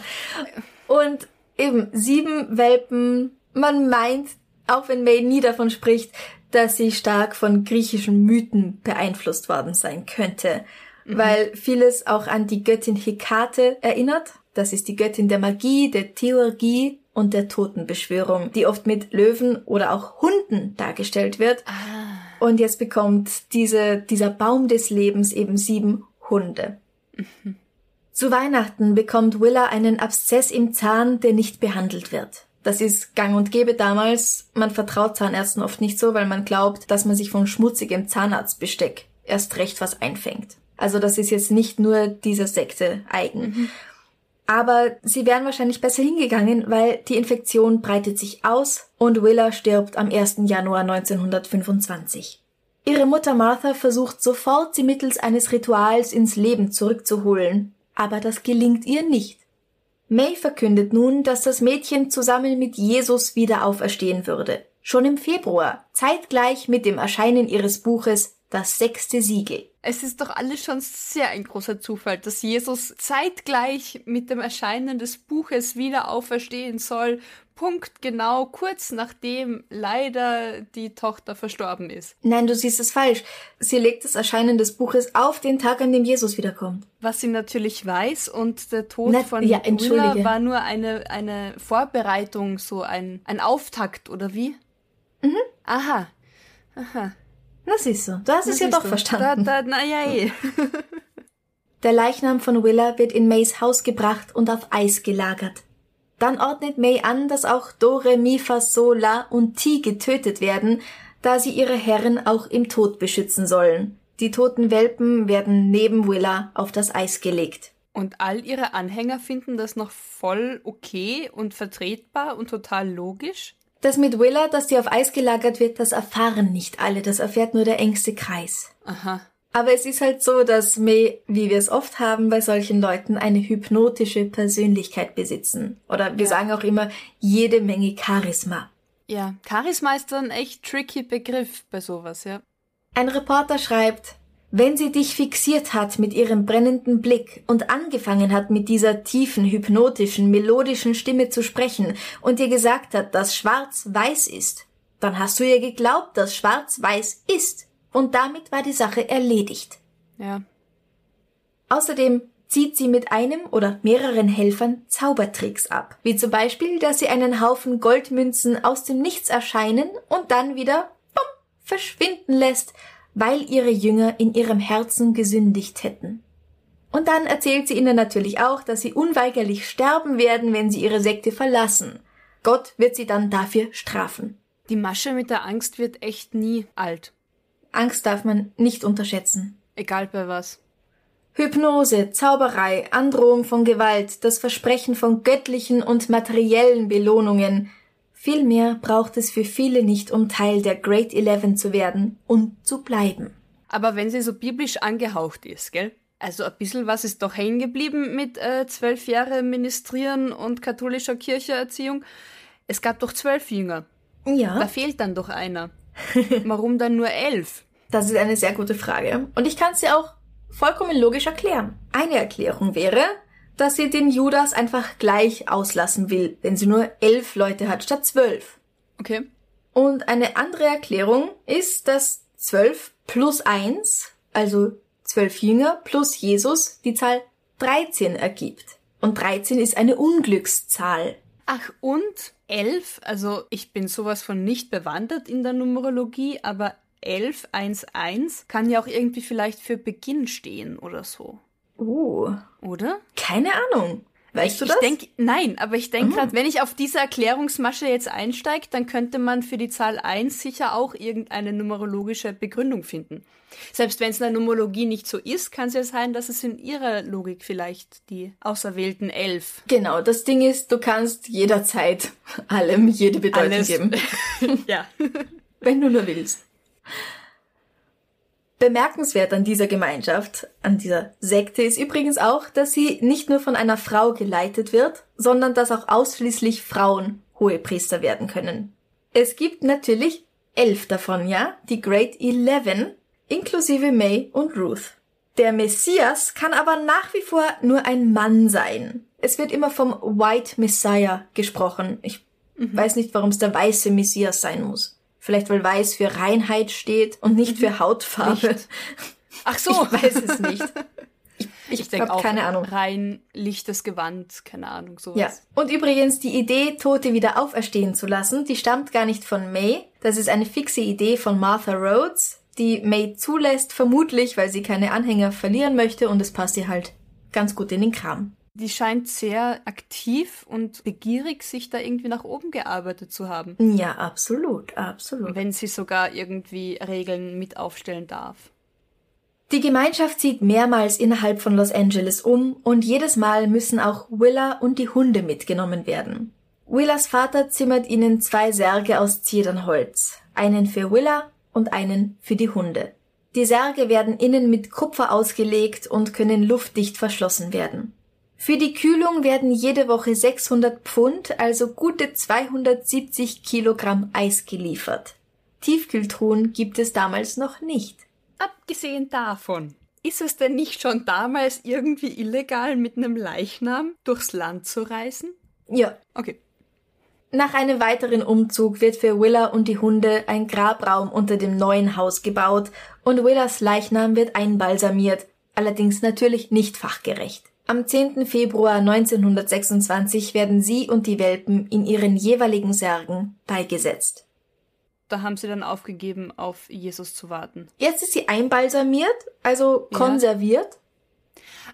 Und eben sieben Welpen, man meint, auch wenn May nie davon spricht, dass sie stark von griechischen Mythen beeinflusst worden sein könnte, mhm. weil vieles auch an die Göttin Hekate erinnert. Das ist die Göttin der Magie, der Theurgie und der Totenbeschwörung, die oft mit Löwen oder auch Hunden dargestellt wird. Ah. Und jetzt bekommt diese, dieser Baum des Lebens eben sieben Hunde. Mhm. Zu Weihnachten bekommt Willa einen Abszess im Zahn, der nicht behandelt wird. Das ist gang und gäbe damals. Man vertraut Zahnärzten oft nicht so, weil man glaubt, dass man sich von schmutzigem Zahnarztbesteck erst recht was einfängt. Also das ist jetzt nicht nur dieser Sekte eigen. Mhm. Aber sie wären wahrscheinlich besser hingegangen, weil die Infektion breitet sich aus und Willa stirbt am 1. Januar 1925. Ihre Mutter Martha versucht sofort, sie mittels eines Rituals ins Leben zurückzuholen, aber das gelingt ihr nicht. May verkündet nun, dass das Mädchen zusammen mit Jesus wieder auferstehen würde. Schon im Februar, zeitgleich mit dem Erscheinen ihres Buches Das sechste Siegel. Es ist doch alles schon sehr ein großer Zufall, dass Jesus zeitgleich mit dem Erscheinen des Buches wieder auferstehen soll Punkt genau kurz nachdem leider die Tochter verstorben ist. Nein, du siehst es falsch. Sie legt das Erscheinen des Buches auf den Tag, an dem Jesus wiederkommt. Was sie natürlich weiß und der Tod Na, von ja, Ulla war nur eine, eine Vorbereitung, so ein, ein Auftakt, oder wie? Mhm. Aha. Aha. Na siehst du, du hast Na, es ja doch du. verstanden. Da, da, na ja, eh. Der Leichnam von Willa wird in Mays Haus gebracht und auf Eis gelagert. Dann ordnet May an, dass auch Dore, Mi, Fa, Sol, La und Ti getötet werden, da sie ihre Herren auch im Tod beschützen sollen. Die toten Welpen werden neben Willa auf das Eis gelegt. Und all ihre Anhänger finden das noch voll okay und vertretbar und total logisch? Das mit Willa, dass sie auf Eis gelagert wird, das erfahren nicht alle, das erfährt nur der engste Kreis. Aha. Aber es ist halt so, dass May, wie wir es oft haben bei solchen Leuten, eine hypnotische Persönlichkeit besitzen. Oder wir ja. sagen auch immer jede Menge Charisma. Ja, Charisma ist ein echt tricky Begriff bei sowas, ja. Ein Reporter schreibt, wenn sie dich fixiert hat mit ihrem brennenden Blick und angefangen hat mit dieser tiefen, hypnotischen, melodischen Stimme zu sprechen und dir gesagt hat, dass schwarz weiß ist, dann hast du ihr geglaubt, dass schwarz weiß ist und damit war die Sache erledigt. Ja. Außerdem zieht sie mit einem oder mehreren Helfern Zaubertricks ab, wie zum Beispiel, dass sie einen Haufen Goldmünzen aus dem Nichts erscheinen und dann wieder bumm, verschwinden lässt, weil ihre Jünger in ihrem Herzen gesündigt hätten. Und dann erzählt sie ihnen natürlich auch, dass sie unweigerlich sterben werden, wenn sie ihre Sekte verlassen. Gott wird sie dann dafür strafen. Die Masche mit der Angst wird echt nie alt. Angst darf man nicht unterschätzen. Egal bei was. Hypnose, Zauberei, Androhung von Gewalt, das Versprechen von göttlichen und materiellen Belohnungen. Vielmehr braucht es für viele nicht, um Teil der Great Eleven zu werden und zu bleiben. Aber wenn sie so biblisch angehaucht ist, gell? Also ein bisschen was ist doch hängen geblieben mit äh, zwölf Jahre Ministrieren und katholischer Kircheerziehung. Es gab doch zwölf Jünger. Ja. Da fehlt dann doch einer. Warum dann nur elf? Das ist eine sehr gute Frage. Und ich kann es dir auch vollkommen logisch erklären. Eine Erklärung wäre, dass sie den Judas einfach gleich auslassen will, wenn sie nur elf Leute hat statt zwölf. Okay. Und eine andere Erklärung ist, dass zwölf plus eins, also zwölf Jünger plus Jesus, die Zahl 13 ergibt. Und 13 ist eine Unglückszahl. Ach, und elf, also ich bin sowas von nicht bewandert in der Numerologie, aber 1111 kann ja auch irgendwie vielleicht für Beginn stehen oder so. Uh. Oder? Keine Ahnung. Weißt du das? Ich denk, nein, aber ich denke gerade, wenn ich auf diese Erklärungsmasche jetzt einsteige, dann könnte man für die Zahl 1 sicher auch irgendeine numerologische Begründung finden. Selbst wenn es in der Numerologie nicht so ist, kann es ja sein, dass es in ihrer Logik vielleicht die auserwählten elf. Genau, das Ding ist, du kannst jederzeit [laughs] allem jede Bedeutung Alles. geben. [laughs] ja. [laughs] wenn du nur willst. Bemerkenswert an dieser Gemeinschaft, an dieser Sekte ist übrigens auch, dass sie nicht nur von einer Frau geleitet wird, sondern dass auch ausschließlich Frauen Hohepriester werden können. Es gibt natürlich elf davon, ja, die Great Eleven, inklusive May und Ruth. Der Messias kann aber nach wie vor nur ein Mann sein. Es wird immer vom White Messiah gesprochen. Ich weiß nicht, warum es der weiße Messias sein muss. Vielleicht weil weiß für Reinheit steht und nicht für Hautfarbe. Licht. Ach so. [laughs] Ich weiß es nicht. Ich, ich, Ich denke auch keine Ahnung. rein lichtes Gewand, keine Ahnung, sowas. Ja. Und übrigens, die Idee, Tote wieder auferstehen zu lassen, die stammt gar nicht von May. Das ist eine fixe Idee von Martha Rhodes, die May zulässt, vermutlich, weil sie keine Anhänger verlieren möchte und es passt ihr halt ganz gut in den Kram. Die scheint sehr aktiv und begierig, sich da irgendwie nach oben gearbeitet zu haben. Ja, absolut, absolut. Wenn sie sogar irgendwie Regeln mit aufstellen darf. Die Gemeinschaft zieht mehrmals innerhalb von Los Angeles um und jedes Mal müssen auch Willa und die Hunde mitgenommen werden. Willas Vater zimmert ihnen zwei Särge aus Zedernholz, einen für Willa und einen für die Hunde. Die Särge werden innen mit Kupfer ausgelegt und können luftdicht verschlossen werden. Für die Kühlung werden jede Woche 600 Pfund, also gute 270 Kilogramm Eis geliefert. Tiefkühltruhen gibt es damals noch nicht. Abgesehen davon, ist es denn nicht schon damals irgendwie illegal, mit einem Leichnam durchs Land zu reisen? Ja, Okay. Nach einem weiteren Umzug wird für Willa und die Hunde ein Grabraum unter dem neuen Haus gebaut und Willas Leichnam wird einbalsamiert, allerdings natürlich nicht fachgerecht. Am 10. Februar 1926 werden sie und die Welpen in ihren jeweiligen Särgen beigesetzt. Da haben sie dann aufgegeben, auf Jesus zu warten. Jetzt ist sie einbalsamiert, also Ja. konserviert.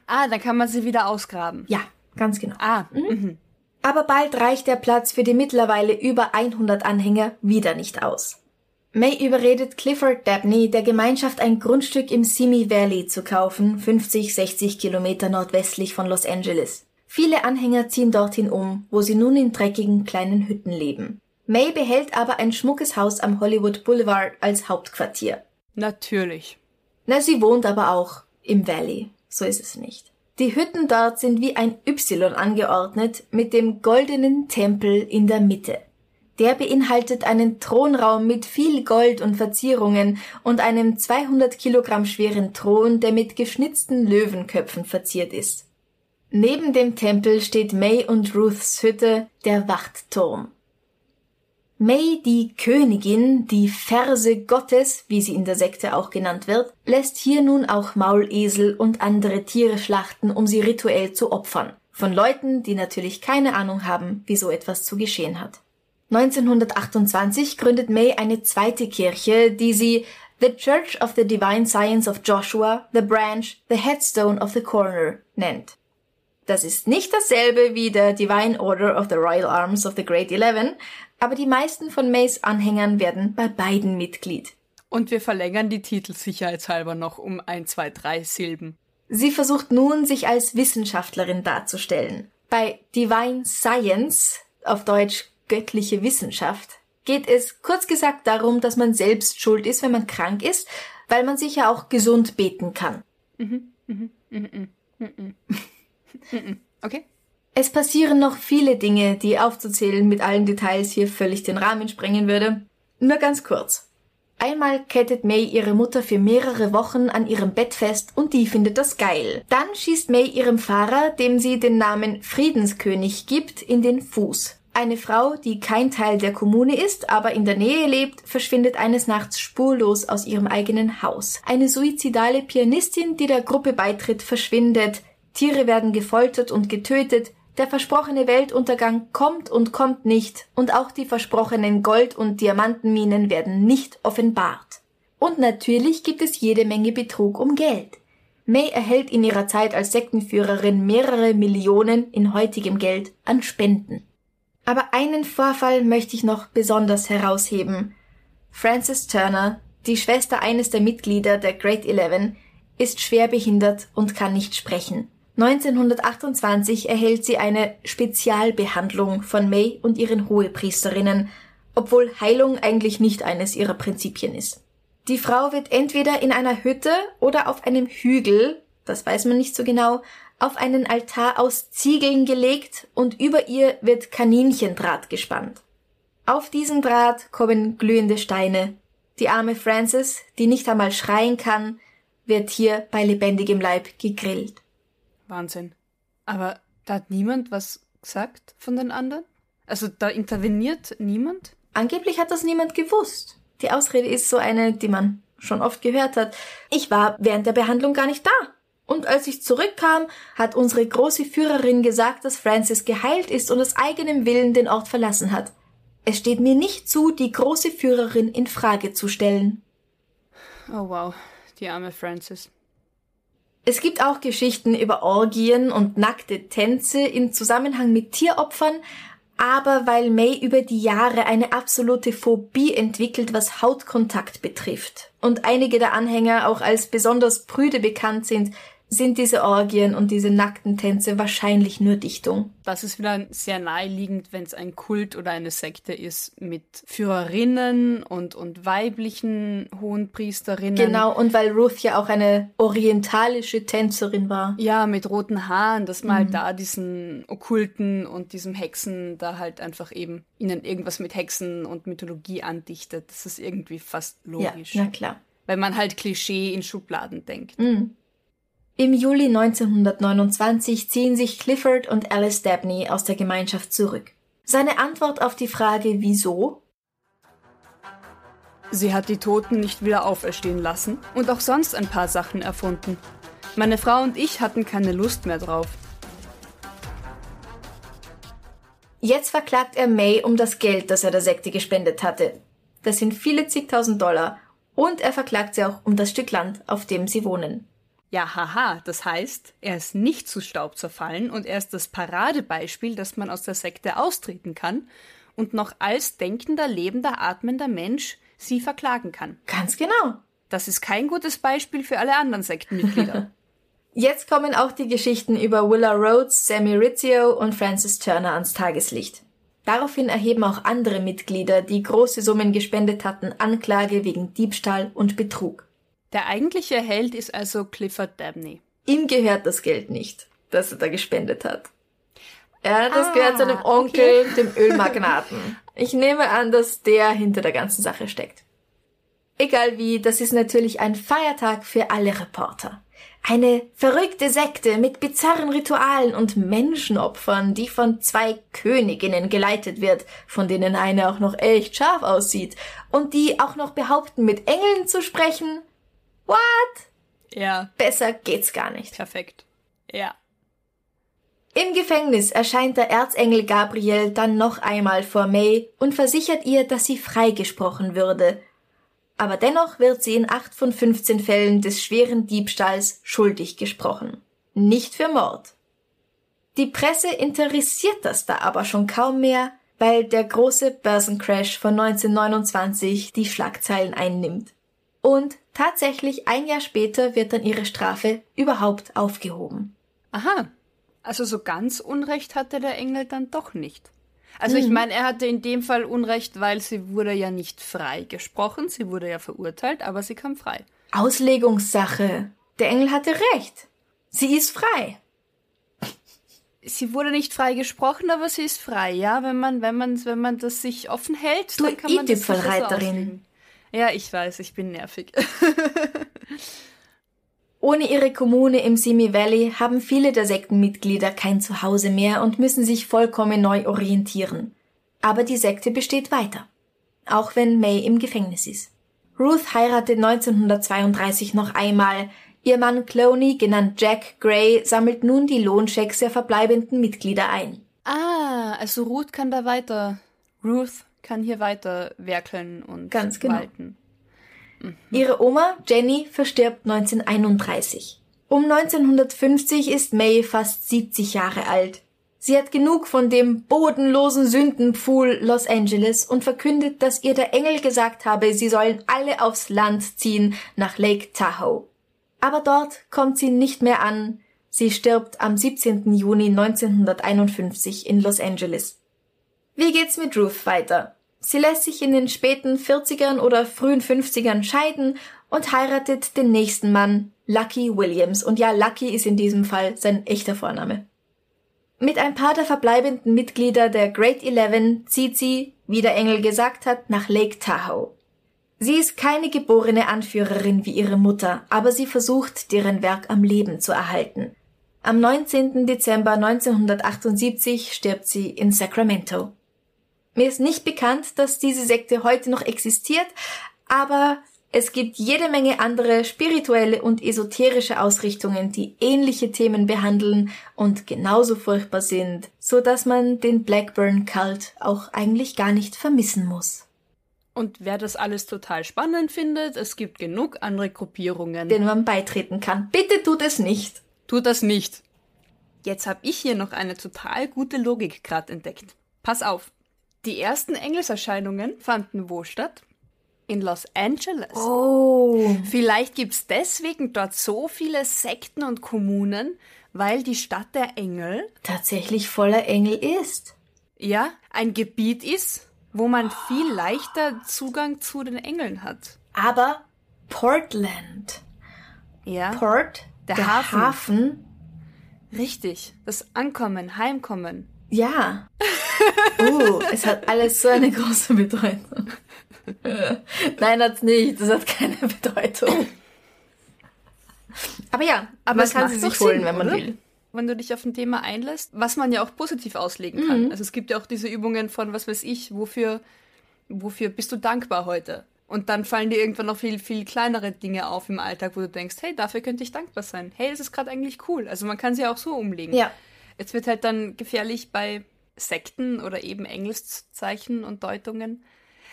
Ah, dann kann man sie wieder ausgraben. Ja, ganz genau. Ah, mhm. Aber bald reicht der Platz für die mittlerweile über 100 Anhänger wieder nicht aus. May überredet Clifford Dabney, der Gemeinschaft ein Grundstück im Simi Valley zu kaufen, 50, 60 Kilometer nordwestlich von Los Angeles. Viele Anhänger ziehen dorthin um, wo sie nun in dreckigen kleinen Hütten leben. May behält aber ein schmuckes Haus am Hollywood Boulevard als Hauptquartier. natürlich. Na, sie wohnt aber auch im Valley. So ist es nicht. Die Hütten dort sind wie ein Y angeordnet mit dem goldenen Tempel in der Mitte. Der beinhaltet einen Thronraum mit viel Gold und Verzierungen und einem 200 Kilogramm schweren Thron, der mit geschnitzten Löwenköpfen verziert ist. Neben dem Tempel steht May und Ruths Hütte, der Wachtturm. May, die Königin, die Verse Gottes, wie sie in der Sekte auch genannt wird, lässt hier nun auch Maulesel und andere Tiere schlachten, um sie rituell zu opfern. Von Leuten, die natürlich keine Ahnung haben, wie so etwas zu geschehen hat. 1928 gründet May eine zweite Kirche, die sie The Church of the Divine Science of Joshua, The Branch, The Headstone of the Corner nennt. Das ist nicht dasselbe wie der Divine Order of the Royal Arms of the Great Eleven, aber die meisten von Mays Anhängern werden bei beiden Mitglied. Und wir verlängern die Titel sicherheitshalber noch um ein, zwei, drei Silben. Sie versucht nun, sich als Wissenschaftlerin darzustellen. Bei Divine Science, auf Deutsch göttliche Wissenschaft, geht es kurz gesagt darum, dass man selbst schuld ist, wenn man krank ist, weil man sich ja auch gesund beten kann. Okay? Es passieren noch viele Dinge, die aufzuzählen mit allen Details hier völlig den Rahmen sprengen würde. Nur ganz kurz. Einmal kettet May ihre Mutter für mehrere Wochen an ihrem Bett fest und die findet das geil. Dann schießt May ihrem Fahrer, dem sie den Namen Friedenskönig gibt, in den Fuß. Eine Frau, die kein Teil der Kommune ist, aber in der Nähe lebt, verschwindet eines Nachts spurlos aus ihrem eigenen Haus. Eine suizidale Pianistin, die der Gruppe beitritt, verschwindet. Tiere werden gefoltert und getötet. der versprochene Weltuntergang kommt und kommt nicht und auch die versprochenen Gold- und Diamantenminen werden nicht offenbart. Und natürlich gibt es jede Menge Betrug um Geld. May erhält in ihrer Zeit als Sektenführerin mehrere Millionen in heutigem Geld an Spenden. Aber einen Vorfall möchte ich noch besonders herausheben. Frances Turner, die Schwester eines der Mitglieder der Great Eleven, ist schwer behindert und kann nicht sprechen. 1928 erhält sie eine Spezialbehandlung von May und ihren Hohepriesterinnen, obwohl Heilung eigentlich nicht eines ihrer Prinzipien ist. Die Frau wird entweder in einer Hütte oder auf einem Hügel, das weiß man nicht so genau, auf einen Altar aus Ziegeln gelegt und über ihr wird Kaninchendraht gespannt. Auf diesen Draht kommen glühende Steine. Die arme Frances, die nicht einmal schreien kann, wird hier bei lebendigem Leib gegrillt. Wahnsinn. Aber da hat niemand was gesagt von den anderen? Also da interveniert niemand? Angeblich hat das niemand gewusst. Die Ausrede ist so eine, die man schon oft gehört hat. Ich war während der Behandlung gar nicht da. Und als ich zurückkam, hat unsere große Führerin gesagt, dass Francis geheilt ist und aus eigenem Willen den Ort verlassen hat. Es steht mir nicht zu, die große Führerin in Frage zu stellen. Oh wow, die arme Francis. Es gibt auch Geschichten über Orgien und nackte Tänze in Zusammenhang mit Tieropfern, aber weil May über die Jahre eine absolute Phobie entwickelt, was Hautkontakt betrifft, und einige der Anhänger auch als besonders prüde bekannt sind, sind diese Orgien und diese nackten Tänze wahrscheinlich nur Dichtung. Das ist wieder sehr naheliegend, wenn es ein Kult oder eine Sekte ist mit Führerinnen und, und weiblichen Hohenpriesterinnen. Genau, und weil Ruth ja auch eine orientalische Tänzerin war. Ja, mit roten Haaren, dass man halt mhm. halt da diesen Okkulten und diesem Hexen da halt einfach eben ihnen irgendwas mit Hexen und Mythologie andichtet. Das ist irgendwie fast logisch. Ja, na klar. Weil man halt Klischee in Schubladen denkt. Mhm. Im Juli 1929 ziehen sich Clifford und Alice Dabney aus der Gemeinschaft zurück. Seine Antwort auf die Frage wieso? Sie hat die Toten nicht wieder auferstehen lassen und auch sonst ein paar Sachen erfunden. Meine Frau und ich hatten keine Lust mehr drauf. Jetzt verklagt er May um das Geld, das er der Sekte gespendet hatte. Das sind viele zigtausend Dollar. Und er verklagt sie auch um das Stück Land, auf dem sie wohnen. Ja, haha, das heißt, er ist nicht zu Staub zerfallen und er ist das Paradebeispiel, dass man aus der Sekte austreten kann und noch als denkender, lebender, atmender Mensch sie verklagen kann. Ganz genau. Das ist kein gutes Beispiel für alle anderen Sektenmitglieder. [laughs] Jetzt kommen auch die Geschichten über Willa Rhodes, Sammy Rizzio und Francis Turner ans Tageslicht. Daraufhin erheben auch andere Mitglieder, die große Summen gespendet hatten, Anklage wegen Diebstahl und Betrug. Der eigentliche Held ist also Clifford Dabney. Ihm gehört das Geld nicht, das er da gespendet hat. Ja, das ah, gehört seinem Onkel, okay. dem Ölmagnaten. Ich nehme an, dass der hinter der ganzen Sache steckt. Egal wie, das ist natürlich ein Feiertag für alle Reporter. Eine verrückte Sekte mit bizarren Ritualen und Menschenopfern, die von zwei Königinnen geleitet wird, von denen eine auch noch echt scharf aussieht und die auch noch behaupten, mit Engeln zu sprechen. What? Ja. Besser geht's gar nicht. Perfekt. Ja. Im Gefängnis erscheint der Erzengel Gabriel dann noch einmal vor May und versichert ihr, dass sie freigesprochen würde. Aber dennoch wird sie in acht von 15 Fällen des schweren Diebstahls schuldig gesprochen. Nicht für Mord. Die Presse interessiert das da aber schon kaum mehr, weil der große Börsencrash von 1929 die Schlagzeilen einnimmt. Und tatsächlich ein Jahr später wird dann ihre Strafe überhaupt aufgehoben. Aha. Also so ganz Unrecht hatte der Engel dann doch nicht. Also mhm. ich meine, er hatte in dem Fall Unrecht, weil sie wurde ja nicht frei gesprochen, sie wurde ja verurteilt, aber sie kam frei. Auslegungssache. Der Engel hatte recht. Sie ist frei. Sie wurde nicht frei gesprochen, aber sie ist frei, ja. Wenn man, wenn man, wenn man das sich offen hält, du dann kann man das so Reiterin. Ja, ich weiß, ich bin nervig. [laughs] Ohne ihre Kommune im Simi Valley haben viele der Sektenmitglieder kein Zuhause mehr und müssen sich vollkommen neu orientieren. Aber die Sekte besteht weiter. Auch wenn May im Gefängnis ist. Ruth heiratet 1932 noch einmal, Ihr Mann Cloney, genannt Jack Gray, sammelt nun die Lohnchecks der verbleibenden Mitglieder ein. Ah, also Ruth kann da weiter. Ruth kann hier weiter werkeln und Ganz genau. walten. Ihre Oma Jenny verstirbt 1931. Um 1950 ist May fast 70 Jahre alt. Sie hat genug von dem bodenlosen Sündenpfuhl Los Angeles und verkündet, dass ihr der Engel gesagt habe, sie sollen alle aufs Land ziehen nach Lake Tahoe. Aber dort kommt sie nicht mehr an. Sie stirbt am 17. Juni 1951 in Los Angeles. Wie geht's mit Ruth weiter? Sie lässt sich in den späten 40ern oder frühen 50ern scheiden und heiratet den nächsten Mann, Lucky Williams. Und ja, Lucky ist in diesem Fall sein echter Vorname. Mit ein paar der verbleibenden Mitglieder der Great Eleven zieht sie, wie der Engel gesagt hat, nach Lake Tahoe. Sie ist keine geborene Anführerin wie ihre Mutter, aber sie versucht, deren Werk am Leben zu erhalten. Am 19. Dezember 1978 stirbt sie in Sacramento. Mir ist nicht bekannt, dass diese Sekte heute noch existiert, aber es gibt jede Menge andere spirituelle und esoterische Ausrichtungen, die ähnliche Themen behandeln und genauso furchtbar sind, so dass man den Blackburn Cult auch eigentlich gar nicht vermissen muss. Und wer das alles total spannend findet, es gibt genug andere Gruppierungen. Denen man beitreten kann. Bitte tut es nicht. Tut das nicht. Jetzt habe ich hier noch eine total gute Logik gerade entdeckt. Pass auf. Die ersten Engelserscheinungen fanden wo statt? In Los Angeles. Oh. Vielleicht gibt's deswegen dort so viele Sekten und Kommunen, weil die Stadt der Engel, Tatsächlich voller Engel ist. ja, ein Gebiet ist, wo man viel leichter Zugang zu den Engeln hat. Aber Portland. Ja, Port, Der der, Hafen. Hafen. richtig. Das Ankommen, Heimkommen. Ja. Uh, es hat alles so eine große Bedeutung. Nein, hat's nicht. Das hat keine Bedeutung. Aber ja, Aber man kann sie sich holen, Sinn, wenn man oder? will. wenn du dich auf ein Thema einlässt, was man ja auch positiv auslegen kann. Also es gibt ja auch diese Übungen von, was weiß ich, wofür, wofür bist du dankbar heute? Und dann fallen dir irgendwann noch viel, viel kleinere Dinge auf im Alltag, wo du denkst, hey, dafür könnte ich dankbar sein. Hey, das ist gerade eigentlich cool. Also man kann sie auch so umlegen. Ja. Es wird halt dann gefährlich bei Sekten oder eben Engelszeichen und Deutungen.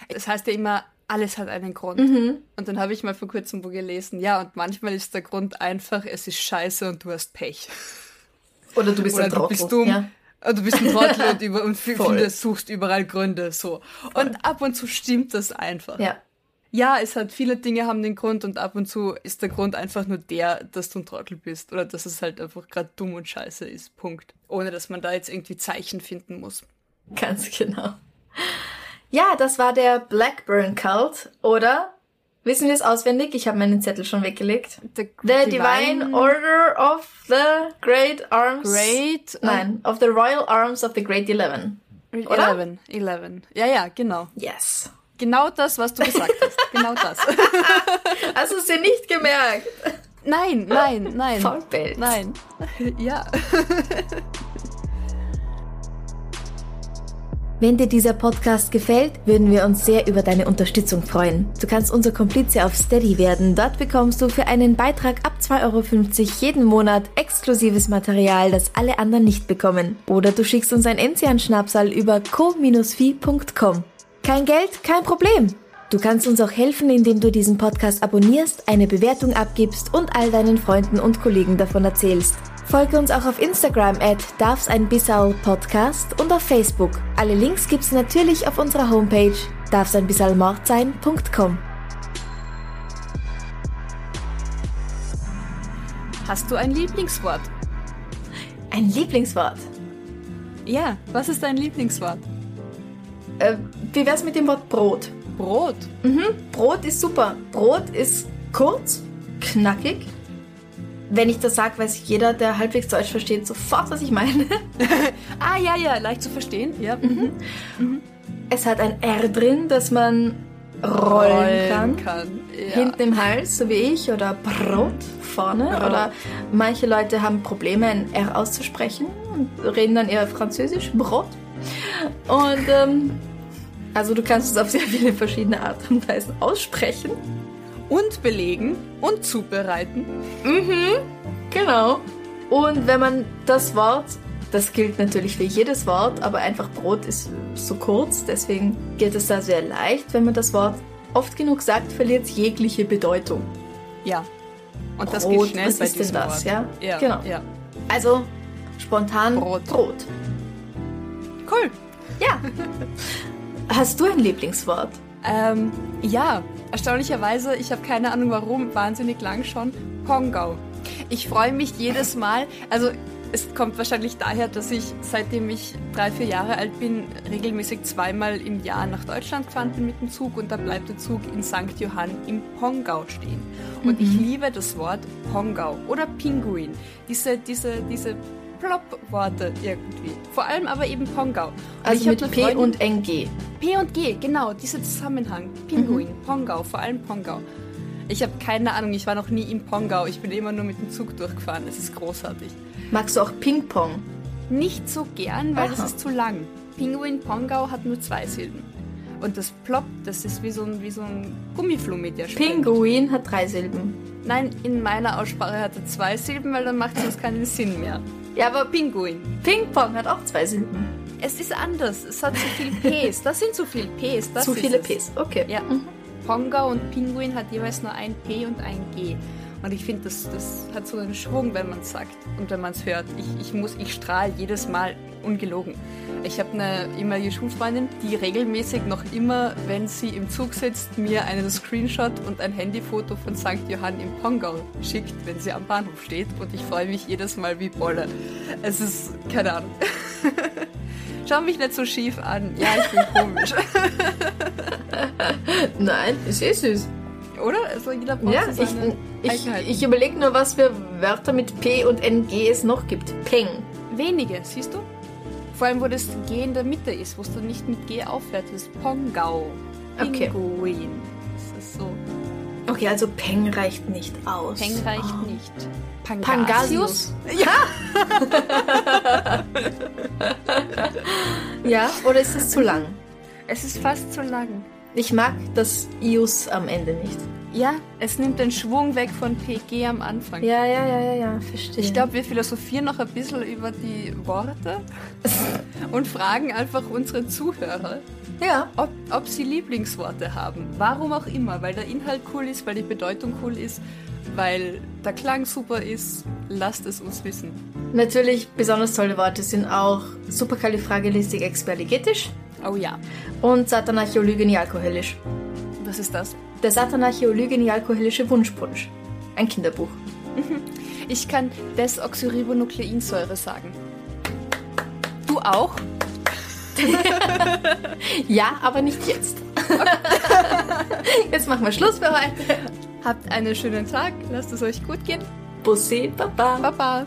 Es heißt ja immer, alles hat einen Grund. Mhm. Und dann habe ich mal vor kurzem wo gelesen, ja, und manchmal ist der Grund einfach, es ist scheiße und du hast Pech. Oder du bist Oder ein du Trottel. bist dumm. Ja. Und du bist ein Trottel [laughs] und, über, und findest, suchst überall Gründe. so. Und ab und zu stimmt das einfach. ja. Ja, es hat viele Dinge haben den Grund und ab und zu ist der Grund einfach nur der, dass du ein Trottel bist oder dass es halt einfach gerade dumm und scheiße ist. Punkt. Ohne dass man da jetzt irgendwie Zeichen finden muss. Ganz genau. Ja, das war der Blackburn Cult, oder? Wissen wir es auswendig? Ich habe meinen Zettel schon weggelegt. The, The Divine, Order of the Great Arms. Great äh, Nein, of the Royal Arms of the Great Eleven. oder? Eleven. Eleven. Ja, ja, genau. Yes. Genau das, was du gesagt hast. Genau das. [laughs] Hast du es dir nicht gemerkt? Nein, nein, nein. Faulpelz. Nein. [laughs] Ja. Wenn dir dieser Podcast gefällt, würden wir uns sehr über deine Unterstützung freuen. Du kannst unser Komplize auf Steady werden. Dort bekommst du für einen Beitrag ab 2,50 Euro jeden Monat exklusives Material, das alle anderen nicht bekommen. Oder du schickst uns ein Enzian-Schnapsal über co-fi.com. Kein Geld, kein Problem. Du kannst uns auch helfen, indem du diesen Podcast abonnierst, eine Bewertung abgibst und all deinen Freunden und Kollegen davon erzählst. Folge uns auch auf Instagram at darfseinbisserl-podcast und auf Facebook. Alle Links gibt's natürlich auf unserer Homepage darfseinbisserlmordsein.com. Hast du ein Lieblingswort? Ein Lieblingswort. Ja, was ist dein Lieblingswort? Äh, wie wär's mit dem Wort Brot? Brot. Brot ist super. Brot ist kurz, knackig. Wenn ich das sage, weiß jeder, der halbwegs Deutsch versteht, sofort, was ich meine. [laughs] Ah, ja, ja, leicht zu verstehen. Ja. Mhm. Es hat ein R drin, das man rollen, kann. Ja. Hinten im Hals, so wie ich, oder Brot vorne. Brot. Oder manche Leute haben Probleme, ein R auszusprechen und reden dann eher Französisch, Brot. Und ähm, also du kannst es auf sehr viele verschiedene Arten und Weisen aussprechen. und belegen und zubereiten. Mhm, genau. Und wenn man das Wort, das gilt natürlich für jedes Wort, aber einfach Brot ist so kurz, deswegen geht es da sehr leicht. Wenn man das Wort oft genug sagt, verliert es jegliche Bedeutung. Ja. Und das Brot, geht schnell was bei ist denn das, ja? Ja, Genau. ja. Also spontan Brot. Brot. Cool. Ja. [laughs] Hast du ein Lieblingswort? Ähm, ja, erstaunlicherweise, ich habe keine Ahnung warum, wahnsinnig lang schon, Pongau. Ich freue mich jedes Mal, also es kommt wahrscheinlich daher, dass ich seitdem ich drei, vier Jahre alt bin, regelmäßig zweimal im Jahr nach Deutschland gefahren bin mit dem Zug und da bleibt der Zug in St. Johann im Pongau stehen. Und ich liebe das Wort Pongau oder Pinguin. Diese, diese, diese Plop-Worte irgendwie. Vor allem aber eben Pongau. Und Also mit P Freundin- und NG. P und G, genau, dieser Zusammenhang. Pinguin, Pongau, vor allem Pongau. Ich habe keine Ahnung, ich war noch nie im Pongau. Ich bin immer nur mit dem Zug durchgefahren. Es ist großartig. Magst du auch Ping-Pong? Nicht so gern, weil es Aha. ist zu lang. Pinguin Pongau hat nur zwei Silben. Und das Plop, das ist wie so ein, wie so ein Gummiflummi, der springt. Pinguin hat drei Silben. Nein, in meiner Aussprache hat er zwei Silben, weil dann macht es keinen Sinn mehr. Ja, aber Pinguin. Ping-Pong hat auch zwei Silben. Es ist anders. Es hat zu viel [laughs] Ps. Das sind zu viel Ps. Das Zu viele es. Ps. Okay. Ja. Pongau und Pinguin hat jeweils nur ein P und ein G. Und ich finde, das, das hat so einen Schwung, wenn man es sagt und wenn man es hört. Ich, ich muss, ich strahle jedes Mal ungelogen. Ich habe eine ehemalige Schulfreundin, die regelmäßig noch immer, wenn sie im Zug sitzt, mir einen Screenshot und ein Handyfoto von St. Johann im Pongau schickt, wenn sie am Bahnhof steht. Und ich freue mich jedes Mal wie Bolle. Es ist, keine Ahnung. [laughs] Schau mich nicht so schief an. Ja, ich bin komisch. [laughs] Nein, ist eh süß. Oder? Also jeder braucht Ja, so ich, ich, ich überlege nur, was für Wörter mit P und NG es noch gibt. Peng. Wenige, siehst du? Vor allem, wo das G in der Mitte ist, wo es dann nicht mit G aufhört. Das ist Pongau. Okay. Pinguin. Das ist so. Okay, also Peng reicht nicht aus. Peng reicht Oh. nicht. Pangasius? [laughs] Ja, oder ist es zu lang? Es ist fast zu lang. Ich mag das Ius am Ende nicht. Ja, es nimmt den Schwung weg von PG am Anfang. Ja, ja, ja, ja, ja, verstehe. Ich glaube, wir philosophieren noch ein bisschen über die Worte [laughs] und fragen einfach unsere Zuhörer, ja. ob, ob sie Lieblingsworte haben. Warum auch immer, weil der Inhalt cool ist, weil die Bedeutung cool ist, weil der Klang super ist. Lasst es uns wissen. Natürlich, besonders tolle Worte sind auch Superkalifragilistikexpialigetisch Oh ja, und Satanarcheolygenialkoholisch. was ist das? Der Satanarcheolygenialkoholische Wunschpunsch. Ein Kinderbuch. [laughs] Ich kann Desoxyribonukleinsäure sagen. Du auch? [laughs] Ja, aber nicht jetzt. [laughs] jetzt machen wir Schluss für heute. Habt einen schönen Tag, lasst es euch gut gehen. Bussi, Baba. Baba.